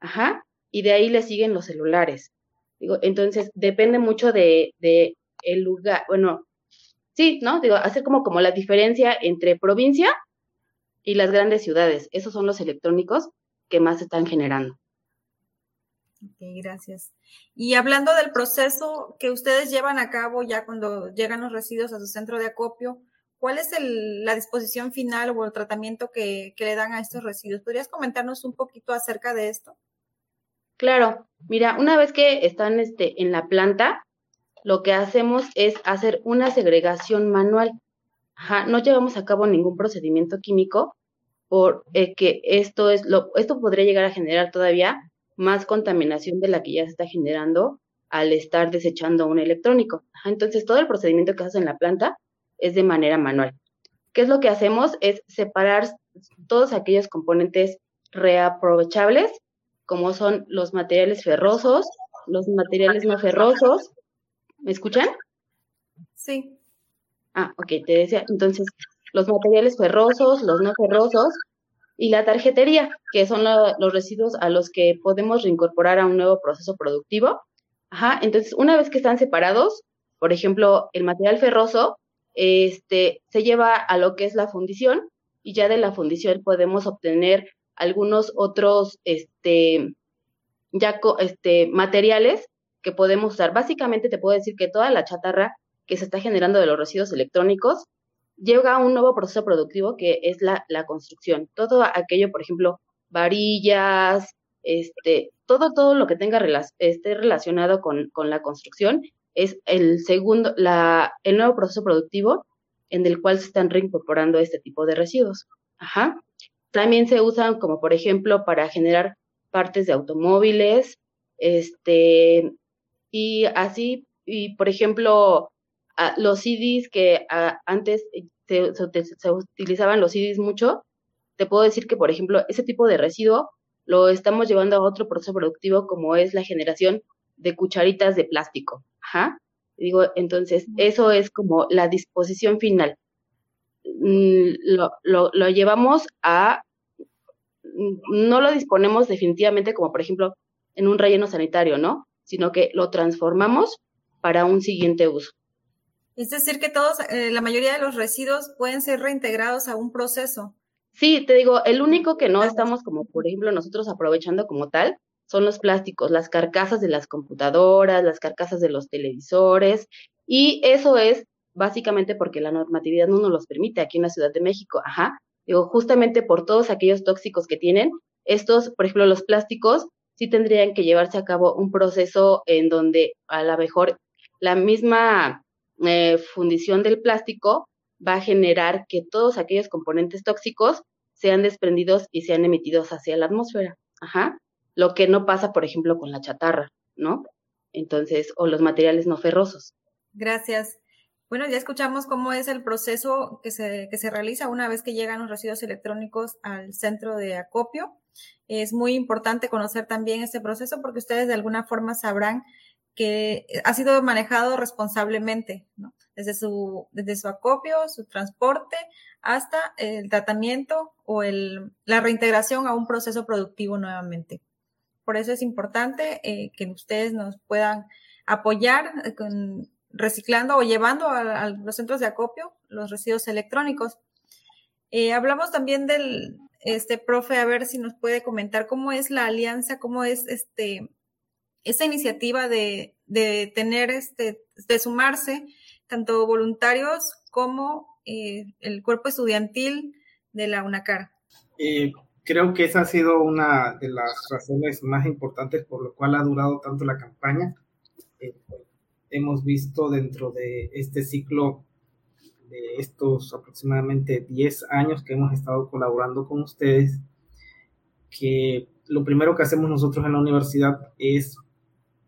ajá, y de ahí le siguen los celulares. Entonces depende mucho de, de el lugar, bueno, sí, ¿no? Digo, hacer como, como la diferencia entre provincia y las grandes ciudades. Esos son los electrónicos que más se están generando. Ok, gracias. Y hablando del proceso que ustedes llevan a cabo ya cuando llegan los residuos a su centro de acopio, ¿cuál es la disposición final o el tratamiento que, le dan a estos residuos? ¿Podrías comentarnos un poquito acerca de esto? Claro, mira, una vez que están este, en la planta, lo que hacemos es hacer una segregación manual. No llevamos a cabo ningún procedimiento químico porque eh, esto es esto podría llegar a generar todavía más contaminación de la que ya se está generando al estar desechando un electrónico. Entonces, todo el procedimiento que hace en la planta es de manera manual. ¿Qué es lo que hacemos? Es separar todos aquellos componentes reaprovechables, como son los materiales ferrosos, los materiales no ferrosos. ¿Me escuchan? Sí. Ah, ok, te decía, entonces, los materiales ferrosos, los no ferrosos, y la tarjetería, que son los residuos a los que podemos reincorporar a un nuevo proceso productivo. Ajá, entonces una vez que están separados, por ejemplo, el material ferroso, este, se lleva a lo que es la fundición y ya de la fundición podemos obtener algunos otros, este, ya, este, materiales que podemos usar. Básicamente te puedo decir que toda la chatarra que se está generando de los residuos electrónicos llega un nuevo proceso productivo que es la, la construcción. Todo aquello, por ejemplo, varillas, este, todo, todo lo que tenga esté relacionado con, con, la construcción es el segundo, la, el nuevo proceso productivo en el cual se están reincorporando este tipo de residuos. Ajá. También se usan como, por ejemplo, para generar partes de automóviles, este, y así, y por ejemplo, los CDs que antes se, se, utilizaban los CDs mucho, te puedo decir que, por ejemplo, ese tipo de residuo lo estamos llevando a otro proceso productivo como es la generación de cucharitas de plástico. Ajá. Digo, entonces, eso es como la disposición final. Mm, lo, lo, lo llevamos a, no lo disponemos definitivamente como, por ejemplo, en un relleno sanitario, ¿no? Sino que lo transformamos para un siguiente uso. Es decir, que todos, eh, la mayoría de los residuos pueden ser reintegrados a un proceso. Sí, te digo, el único que no estamos como, por ejemplo, nosotros aprovechando como tal son los plásticos, las carcasas de las computadoras, las carcasas de los televisores, y eso es básicamente porque la normatividad no nos los permite aquí en la Ciudad de México. Ajá. Digo, justamente por todos aquellos tóxicos que tienen, estos, por ejemplo, los plásticos, sí tendrían que llevarse a cabo un proceso en donde a lo mejor la misma eh, fundición del plástico va a generar que todos aquellos componentes tóxicos sean desprendidos y sean emitidos hacia la atmósfera. Ajá. Lo que no pasa, por ejemplo, con la chatarra, ¿no? Entonces, o los materiales no ferrosos. Gracias. Bueno, ya escuchamos cómo es el proceso que se, que se realiza una vez que llegan los residuos electrónicos al centro de acopio. Es muy importante conocer también este proceso porque ustedes de alguna forma sabrán que ha sido manejado responsablemente. Desde su, desde su acopio, su transporte, hasta el tratamiento o el, la reintegración a un proceso productivo nuevamente. Por eso es importante eh, que ustedes nos puedan apoyar eh, con, reciclando o llevando a, los centros de acopio los residuos electrónicos. Eh, hablamos también del, este, profe, a ver si nos puede comentar cómo es la alianza, cómo es este, esa iniciativa de, de tener, este, de sumarse tanto voluntarios como eh, el cuerpo estudiantil de la UNACAR. Eh, creo que esa ha sido una de las razones más importantes por lo cual ha durado tanto la campaña. Eh, hemos visto dentro de este ciclo de estos aproximadamente 10 años que hemos estado colaborando con ustedes, que lo primero que hacemos nosotros en la universidad es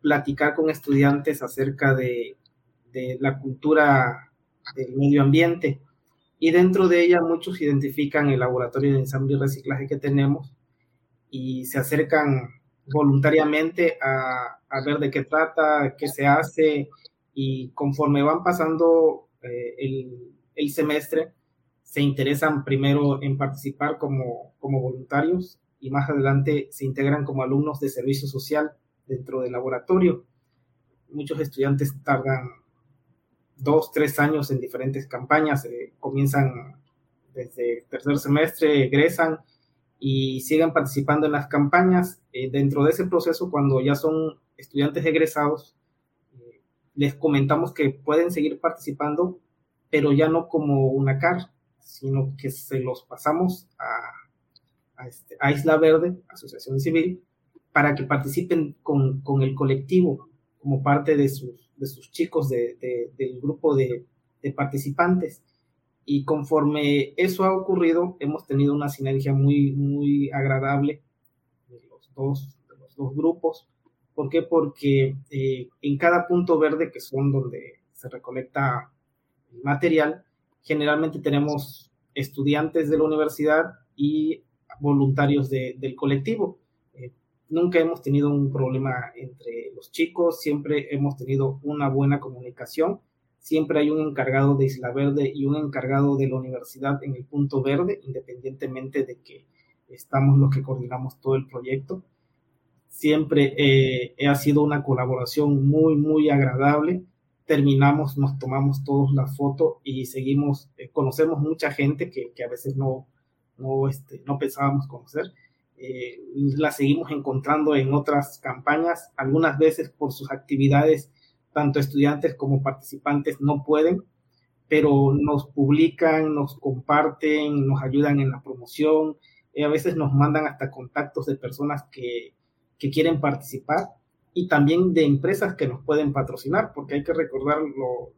platicar con estudiantes acerca de, la cultura del medio ambiente. Y dentro de ella muchos identifican el laboratorio de ensamble y reciclaje que tenemos y se acercan voluntariamente a, ver de qué trata, qué se hace y conforme van pasando eh, el, semestre, se interesan primero en participar como, voluntarios y más adelante se integran como alumnos de servicio social dentro del laboratorio. Muchos estudiantes tardan dos, tres años en diferentes campañas, eh, comienzan desde tercer semestre, egresan y siguen participando en las campañas. Eh, dentro de ese proceso, cuando ya son estudiantes egresados, les comentamos que pueden seguir participando, pero ya no como una CAR, sino que se los pasamos este, a Isla Verde, Asociación Civil, para que participen con, con el colectivo como parte de sus, de sus chicos de, del grupo de, de, participantes. Y conforme eso ha ocurrido, hemos tenido una sinergia muy, muy agradable de los dos, de los dos grupos. ¿Por qué? Porque eh, en cada punto verde, que son donde se recolecta el material, generalmente tenemos estudiantes de la universidad y voluntarios del colectivo nunca hemos tenido un problema entre los chicos, siempre hemos tenido una buena comunicación, siempre hay un encargado de Isla Verde y un encargado de la universidad en el punto verde, independientemente de que estamos los que coordinamos todo el proyecto. Siempre eh, ha sido una colaboración muy, muy agradable. Terminamos, nos tomamos todos la foto y seguimos, eh, conocemos mucha gente que, que, a veces no, no, este, no pensábamos conocer eh, la seguimos encontrando en otras campañas, algunas veces por sus actividades, tanto estudiantes como participantes no pueden, pero nos publican, nos comparten, nos ayudan en la promoción, y a veces nos mandan hasta contactos de personas que, que quieren participar y también de empresas que nos pueden patrocinar, porque hay que recordar lo,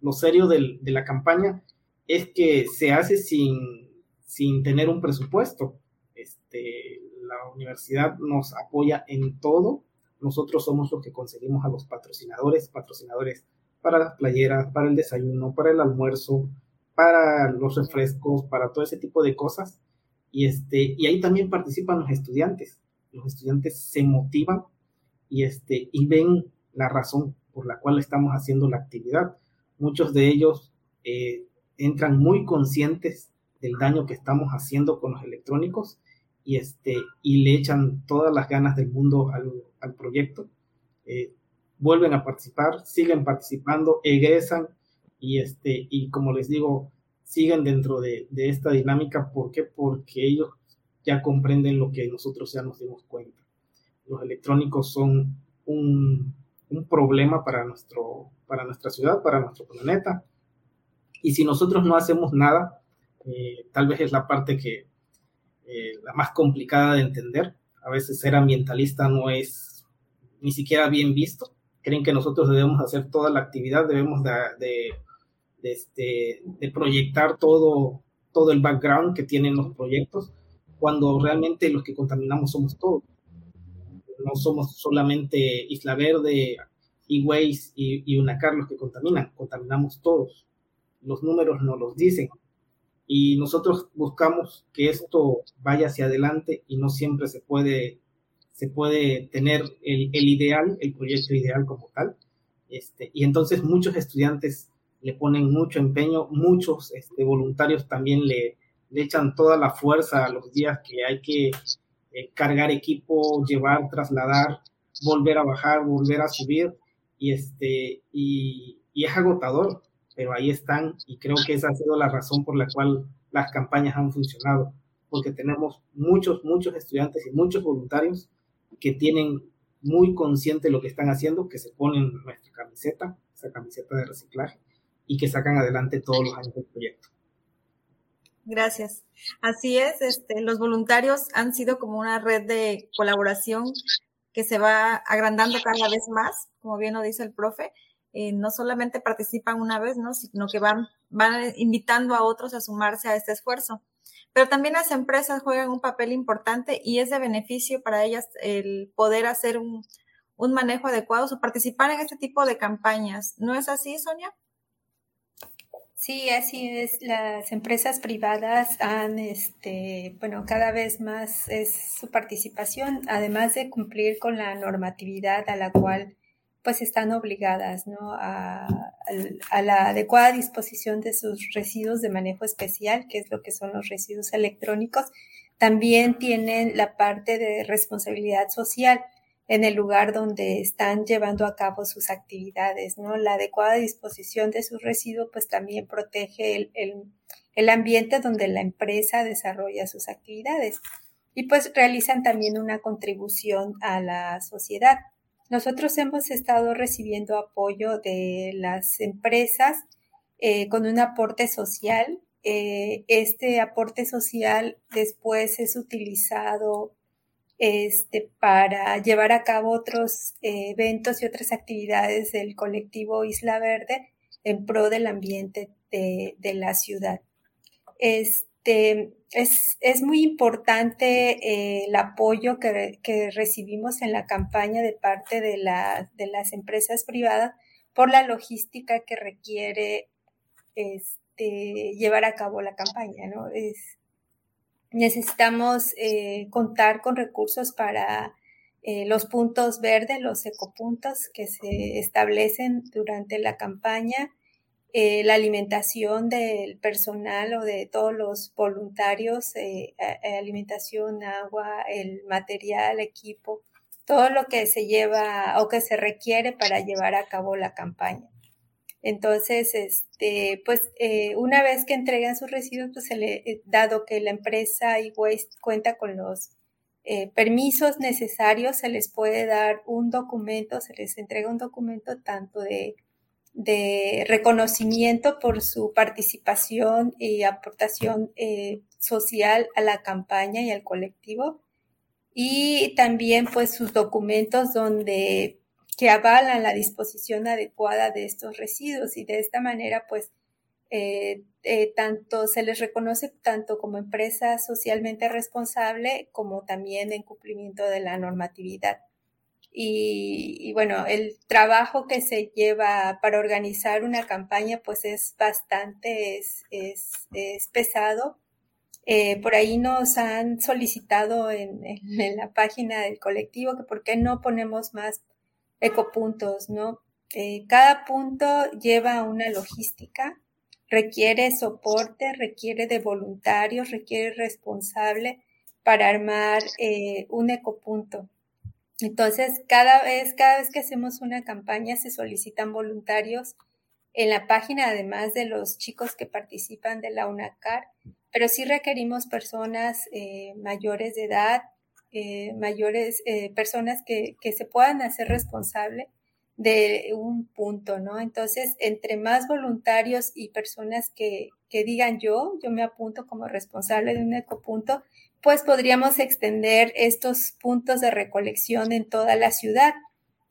lo, serio de la campaña es que se hace sin, sin tener un presupuesto este, la universidad nos apoya en todo. Nosotros somos los que conseguimos a los patrocinadores, patrocinadores para las playeras, para el desayuno, para el almuerzo, para los refrescos, para todo ese tipo de cosas. Y, este, y ahí también participan los estudiantes. Los estudiantes se motivan y, este, y ven la razón por la cual estamos haciendo la actividad. Muchos de ellos eh, entran muy conscientes del daño que estamos haciendo con los electrónicos y, este, y le echan todas las ganas del mundo al, al proyecto. Eh, vuelven a participar, siguen participando, egresan y, este, y como les digo, siguen dentro de, de esta dinámica. ¿Por qué? Porque ellos ya comprenden lo que nosotros ya nos dimos cuenta. Los electrónicos son un, un problema para, nuestro, para nuestra ciudad, para nuestro planeta. Y si nosotros no hacemos nada, eh, tal vez es la parte que, eh, la más complicada de entender. A veces ser ambientalista no es ni siquiera bien visto. Creen que nosotros debemos hacer toda la actividad, debemos de, de, este, proyectar todo, todo el background que tienen los proyectos, cuando realmente los que contaminamos somos todos. No somos solamente Isla Verde, Waze y, y Unacar los que contaminan, contaminamos todos. Los números nos los dicen. Y nosotros buscamos que esto vaya hacia adelante y no siempre se puede, se puede tener el, el ideal, el proyecto ideal como tal. Este, y entonces muchos estudiantes le ponen mucho empeño, muchos este, voluntarios también le, le, echan toda la fuerza a los días que hay que eh, cargar equipo, llevar, trasladar, volver a bajar, volver a subir, y, este, y, es agotador, pero ahí están, y creo que esa ha sido la razón por la cual las campañas han funcionado, porque tenemos muchos, muchos estudiantes y muchos voluntarios que tienen muy consciente lo que están haciendo, que se ponen nuestra camiseta, esa camiseta de reciclaje, y que sacan adelante todos los años del proyecto. Gracias. Así es, este, los voluntarios han sido como una red de colaboración que se va agrandando cada vez más, como bien lo dice el profe. Eh, no solamente participan una vez, ¿no? sino que van, van invitando a otros a sumarse a este esfuerzo. Pero también las empresas juegan un papel importante y es de beneficio para ellas el poder hacer un, un manejo adecuado o participar en este tipo de campañas. ¿No es así, Sonia? Sí, así es. Las empresas privadas han, este, bueno, cada vez más es su participación, además de cumplir con la normatividad a la cual pues están obligadas, ¿no? A, a, la adecuada disposición de sus residuos de manejo especial, que es lo que son los residuos electrónicos. También tienen la parte de responsabilidad social en el lugar donde están llevando a cabo sus actividades, ¿no? La adecuada disposición de sus residuos pues también protege el, el, el ambiente donde la empresa desarrolla sus actividades y pues realizan también una contribución a la sociedad. Nosotros hemos estado recibiendo apoyo de las empresas eh, con un aporte social. Eh, este aporte social después es utilizado este, para llevar a cabo otros eh, eventos y otras actividades del colectivo Isla Verde en pro del ambiente de, la ciudad. Este, es, muy importante eh, el apoyo que, recibimos en la campaña de parte de, la, de las empresas privadas por la logística que requiere este, llevar a cabo la campaña, ¿no? Necesitamos eh, contar con recursos para eh, los puntos verdes, los ecopuntos que se establecen durante la campaña, eh, la alimentación del personal o de todos los voluntarios, eh, alimentación, agua, el material, equipo, todo lo que se lleva o que se requiere para llevar a cabo la campaña. Entonces, este, pues eh, una vez que entregan sus residuos, pues eh, dado que la empresa iWaste cuenta con los eh, permisos necesarios, se les puede dar un documento, se les entrega un documento tanto de, de reconocimiento por su participación y aportación social a la campaña y al colectivo, y también pues sus documentos donde que avalan la disposición adecuada de estos residuos y de esta manera pues eh, eh, tanto se les reconoce tanto como empresa socialmente responsable como también en cumplimiento de la normatividad. Y, y, bueno, el trabajo que se lleva para organizar una campaña pues es bastante, es, es, es pesado. Eh, por ahí nos han solicitado en, en, en, la página del colectivo que por qué no ponemos más ecopuntos, ¿no? Eh, cada punto lleva una logística, requiere soporte, requiere de voluntarios, requiere responsable para armar eh, un ecopunto. Entonces, cada vez, cada vez que hacemos una campaña se solicitan voluntarios en la página, además de los chicos que participan de la UNACAR, pero sí requerimos personas eh, mayores de edad, eh, mayores, eh, personas que, que, se puedan hacer responsable de un punto, ¿no? Entonces, entre más voluntarios y personas que, que digan yo, yo me apunto como responsable de un ecopunto, pues podríamos extender estos puntos de recolección en toda la ciudad.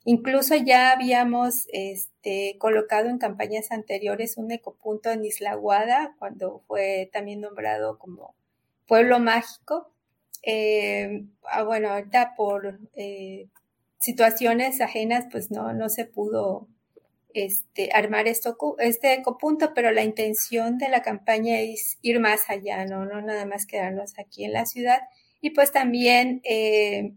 Incluso ya habíamos este, colocado en campañas anteriores un ecopunto en Isla Guada, cuando fue también nombrado como pueblo mágico. Eh, ah, bueno, ahorita por eh, situaciones ajenas, pues no, no se pudo este, armar esto, este ecopunto, pero la intención de la campaña es ir más allá, ¿no? No nada más quedarnos aquí en la ciudad. Y pues también eh,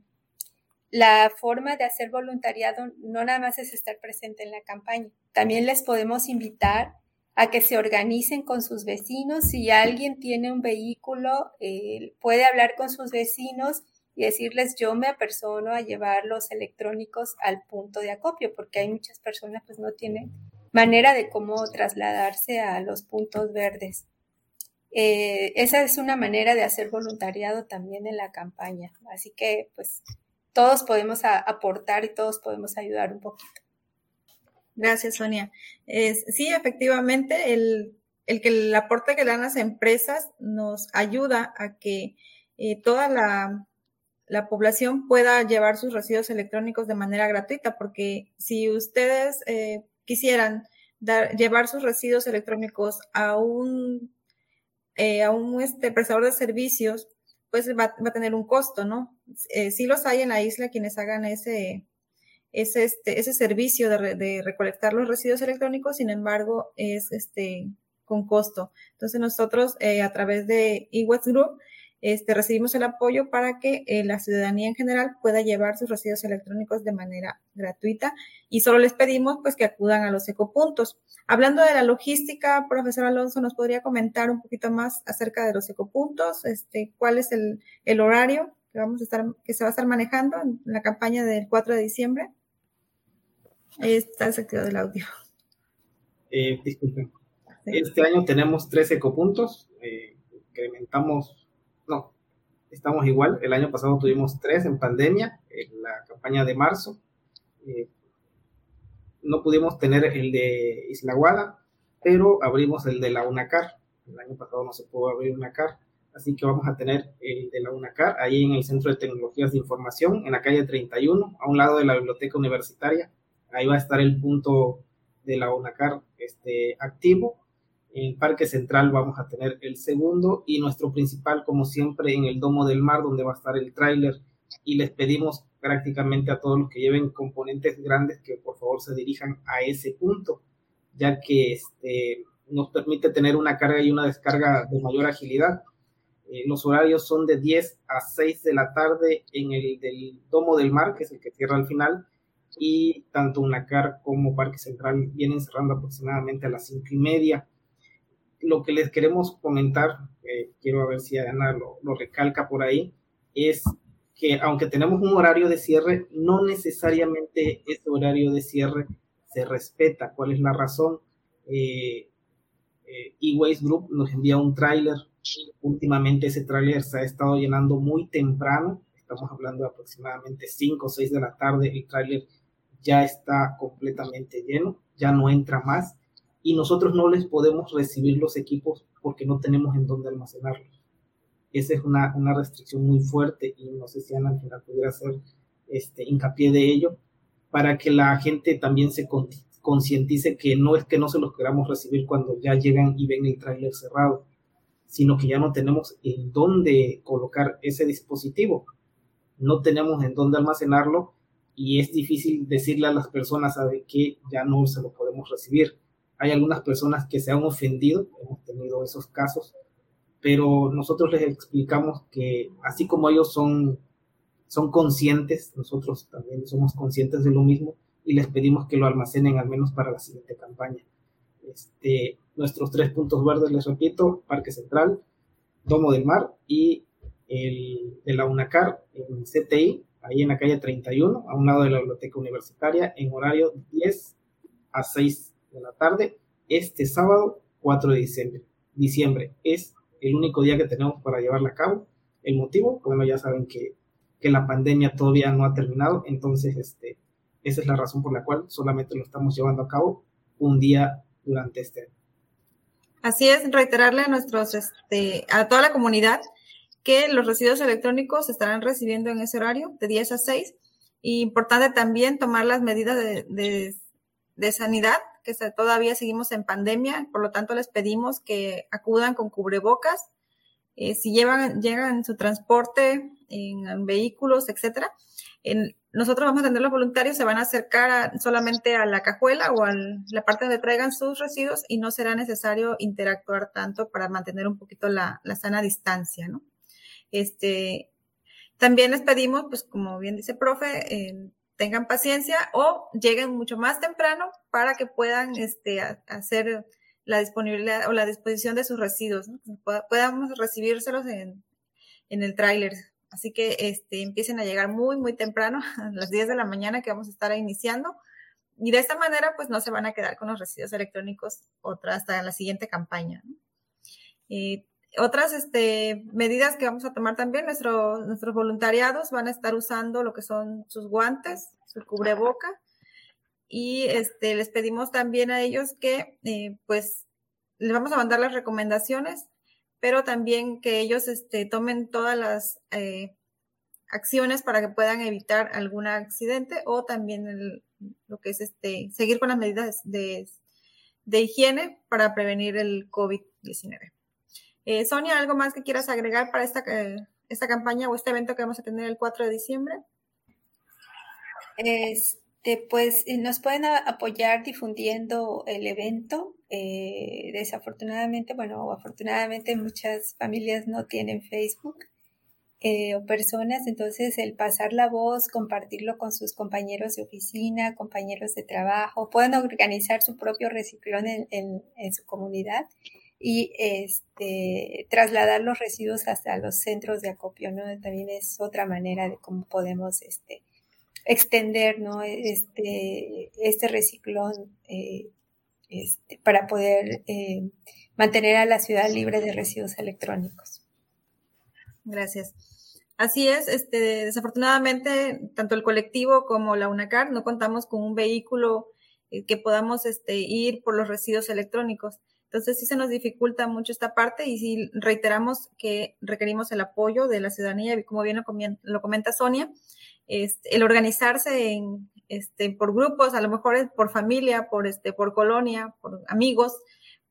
la forma de hacer voluntariado no nada más es estar presente en la campaña. También les podemos invitar a que se organicen con sus vecinos. Si alguien tiene un vehículo, eh, puede hablar con sus vecinos y decirles yo me apersono a llevar los electrónicos al punto de acopio, porque hay muchas personas pues no tienen manera de cómo trasladarse a los puntos verdes. Eh, esa es una manera de hacer voluntariado también en la campaña. Así que pues todos podemos aportar y todos podemos ayudar un poquito. Gracias, Sonia. sí, efectivamente, el, que el aporte que dan las empresas nos ayuda a que eh, toda la, población pueda llevar sus residuos electrónicos de manera gratuita, porque si ustedes eh, quisieran dar, llevar sus residuos electrónicos a un, eh, a un este, prestador de servicios, pues va, a tener un costo, ¿no? Eh, sí los hay en la isla quienes hagan ese, ese, este, ese servicio de, recolectar los residuos electrónicos, sin embargo, es este, con costo. Entonces nosotros eh, a través de eWest Group este, recibimos el apoyo para que eh, la ciudadanía en general pueda llevar sus residuos electrónicos de manera gratuita y solo les pedimos pues que acudan a los ecopuntos. Hablando de la logística, profesor Alonso, ¿nos podría comentar un poquito más acerca de los ecopuntos? Este, ¿Cuál es el, horario que, vamos a estar, que se va a estar manejando en la campaña del 4 de diciembre? Ahí está desactivado el audio. Eh, disculpen. Este año tenemos tres ecopuntos. Eh, incrementamos no, estamos igual. El año pasado tuvimos tres en pandemia, en la campaña de marzo. Eh, no pudimos tener el de Isla Guada, pero abrimos el de la UNACAR. El año pasado no se pudo abrir UNACAR, así que vamos a tener el de la UNACAR ahí en el Centro de Tecnologías de Información, en la calle 31, a un lado de la biblioteca universitaria. Ahí va a estar el punto de la UNACAR este, activo en Parque Central vamos a tener el segundo y nuestro principal, como siempre, en el Domo del Mar, donde va a estar el tráiler. Y les pedimos prácticamente a todos los que lleven componentes grandes que por favor se dirijan a ese punto, ya que este, nos permite tener una carga y una descarga de mayor agilidad. Eh, los horarios son de 10 a 6 de la tarde en el del Domo del Mar, que es el que cierra al final, y tanto UNACAR como Parque Central vienen cerrando aproximadamente a las 5 y media lo que les queremos comentar, eh, quiero ver si Ana lo, lo, recalca por ahí, es que aunque tenemos un horario de cierre, no necesariamente ese horario de cierre se respeta. ¿Cuál es la razón? Eh, eh E-Waste Group nos envía un tráiler. Últimamente ese tráiler se ha estado llenando muy temprano. Estamos hablando de aproximadamente 5 o 6 de la tarde. El tráiler ya está completamente lleno, ya no entra más y nosotros no les podemos recibir los equipos porque no tenemos en dónde almacenarlos. Esa es una, una restricción muy fuerte y no sé si Ana al final pudiera hacer este, hincapié de ello para que la gente también se concientice que no es que no se los queramos recibir cuando ya llegan y ven el tráiler cerrado, sino que ya no tenemos en dónde colocar ese dispositivo. No tenemos en dónde almacenarlo y es difícil decirle a las personas, ¿sabe que Ya no se lo podemos recibir hay algunas personas que se han ofendido, hemos tenido esos casos, pero nosotros les explicamos que así como ellos son, son conscientes, nosotros también somos conscientes de lo mismo y les pedimos que lo almacenen al menos para la siguiente campaña. Este, nuestros tres puntos verdes, les repito, Parque Central, Domo del Mar y el de la UNACAR en CTI, ahí en la calle 31, a un lado de la biblioteca universitaria, en horario 10 a 6 de la tarde este sábado 4 de diciembre. Diciembre es el único día que tenemos para llevarla a cabo. El motivo, bueno, ya saben que, que la pandemia todavía no ha terminado, entonces este, esa es la razón por la cual solamente lo estamos llevando a cabo un día durante este año. Así es, reiterarle a nuestros, este, a toda la comunidad que los residuos electrónicos se estarán recibiendo en ese horario de 10 a 6 importante también tomar las medidas de, de, sanidad, que todavía seguimos en pandemia, por lo tanto les pedimos que acudan con cubrebocas. Eh, si llevan, llegan su transporte en, vehículos, etcétera, en, nosotros vamos a tener los voluntarios, se van a acercar solamente a la cajuela o a la parte donde traigan sus residuos y no será necesario interactuar tanto para mantener un poquito la, la sana distancia, ¿no? Este, también les pedimos, pues como bien dice profe, eh, tengan paciencia o lleguen mucho más temprano para que puedan este, hacer la disponibilidad o la disposición de sus residuos, ¿no? podamos recibírselos en, el tráiler. Así que este, empiecen a llegar muy, muy temprano, a las 10 de la mañana que vamos a estar iniciando. Y de esta manera, pues no se van a quedar con los residuos electrónicos otra, hasta la siguiente campaña. Eh, otras este, medidas que vamos a tomar también, nuestros voluntariados van a estar usando lo que son sus guantes, su cubreboca, y este, les pedimos también a ellos que, eh, pues, les vamos a mandar las recomendaciones, pero también que ellos este, tomen todas las eh, acciones para que puedan evitar algún accidente o también lo que es este, seguir con las medidas de, de higiene para prevenir el COVID-19. Eh, Sonia, ¿algo más que quieras agregar para esta, eh, esta campaña o este evento que vamos a tener el 4 de diciembre? Este, pues eh, nos pueden apoyar difundiendo el evento. desafortunadamente, bueno, afortunadamente muchas familias no tienen Facebook o personas, entonces el pasar la voz, compartirlo con sus compañeros de oficina, compañeros de trabajo, pueden organizar su propio reciclón en, en su comunidad y este, trasladar los residuos hasta los centros de acopio, ¿no? También es otra manera de cómo podemos este, extender, ¿no? Este, este reciclón eh, este, para poder eh, mantener a la ciudad libre de residuos electrónicos. Gracias. Así es, este, desafortunadamente, tanto el colectivo como la UNACAR no contamos con un vehículo eh, que podamos este, ir por los residuos electrónicos. Entonces sí se nos dificulta mucho esta parte y sí reiteramos que requerimos el apoyo de la ciudadanía, como bien lo, comenta Sonia, el organizarse en, este, por grupos, a lo mejor por familia, por, este, por colonia, por amigos,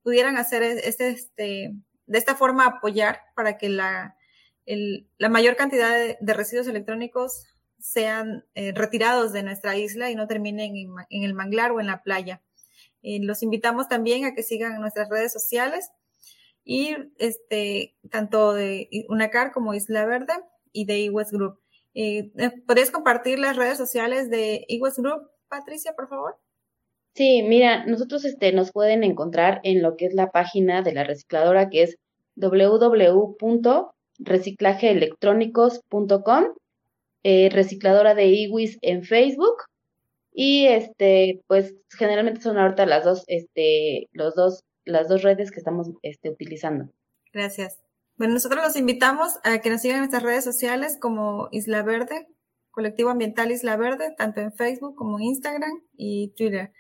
pudieran hacer este, este, de esta forma apoyar para que la, la mayor cantidad de, residuos electrónicos sean eh, retirados de nuestra isla y no terminen en el manglar o en la playa. Eh, los invitamos también a que sigan nuestras redes sociales y este, tanto de UNACAR como Isla Verde y de iWest Group. Eh, ¿Podrías compartir las redes sociales de iWest Group, Patricia, por favor? Sí, mira, nosotros este, nos pueden encontrar en lo que es la página de la recicladora que es www.reciclajeelectrónicos.com, eh, recicladora de iWis en Facebook y este, pues generalmente son ahorita las dos, este, los dos, las dos redes que estamos este, utilizando. Gracias. Bueno, nosotros los invitamos a que nos sigan en nuestras redes sociales como Isla Verde, Colectivo Ambiental Isla Verde, tanto en Facebook como Instagram y Twitter.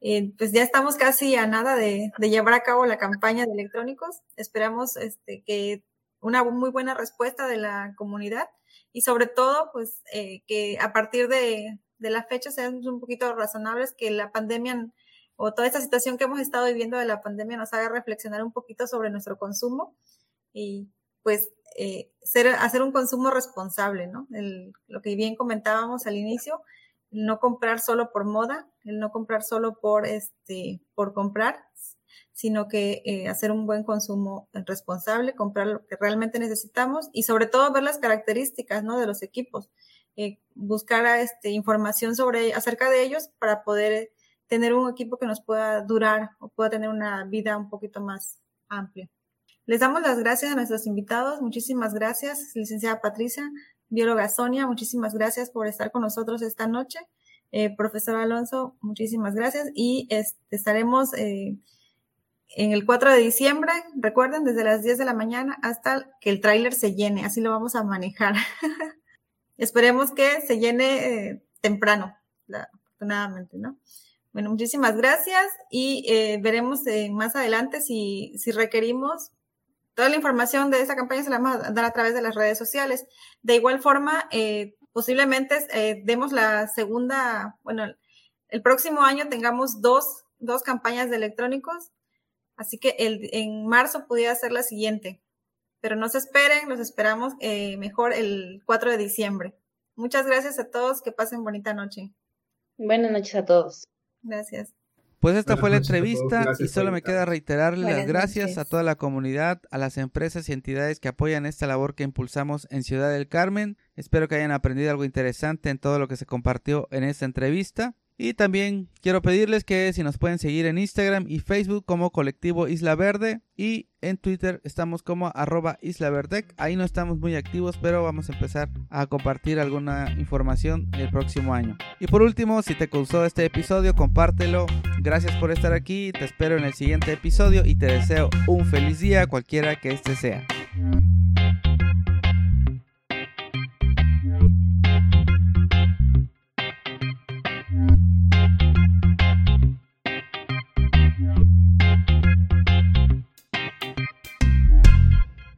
Eh, pues ya estamos casi a nada de, de, llevar a cabo la campaña de electrónicos. Esperamos este, que una muy buena respuesta de la comunidad y sobre todo, pues eh, que a partir de, de la fecha seamos un poquito razonables, que la pandemia o toda esta situación que hemos estado viviendo de la pandemia nos haga reflexionar un poquito sobre nuestro consumo y pues eh, ser, hacer un consumo responsable, ¿no? lo que bien comentábamos al inicio, el no comprar solo por moda, el no comprar solo por, este, por comprar, sino que eh, hacer un buen consumo responsable, comprar lo que realmente necesitamos y sobre todo ver las características, ¿no? De los equipos. Eh, buscar este, información sobre acerca de ellos para poder tener un equipo que nos pueda durar o pueda tener una vida un poquito más amplia. Les damos las gracias a nuestros invitados. Muchísimas gracias, licenciada Patricia, bióloga Sonia, muchísimas gracias por estar con nosotros esta noche. Eh, profesor Alonso, muchísimas gracias y este, estaremos eh, en el 4 de diciembre, recuerden, desde las 10 de la mañana hasta que el tráiler se llene, así lo vamos a manejar. Esperemos que se llene eh, temprano, afortunadamente, ¿no? Bueno, muchísimas gracias y eh, veremos eh, más adelante si, si requerimos toda la información de esta campaña se la vamos a dar a través de las redes sociales. De igual forma, posiblemente eh, demos la segunda, bueno, el próximo año tengamos dos, dos campañas de electrónicos, así que el, en marzo pudiera ser la siguiente. Pero no se esperen, los esperamos eh, mejor el 4 de diciembre. Muchas gracias a todos, que pasen bonita noche. Buenas noches a todos. Gracias. Pues esta fue la entrevista y solo me queda reiterarle las gracias a toda la comunidad, a las empresas y entidades que apoyan esta labor que impulsamos en Ciudad del Carmen. Espero que hayan aprendido algo interesante en todo lo que se compartió en esta entrevista. Y también quiero pedirles que si nos pueden seguir en Instagram y Facebook como colectivo Isla Verde y en Twitter estamos como arroba Isla Verde. Ahí no estamos muy activos, pero vamos a empezar a compartir alguna información el próximo año. Y por último, si te gustó este episodio, compártelo. Gracias por estar aquí, te espero en el siguiente episodio y te deseo un feliz día cualquiera que este sea.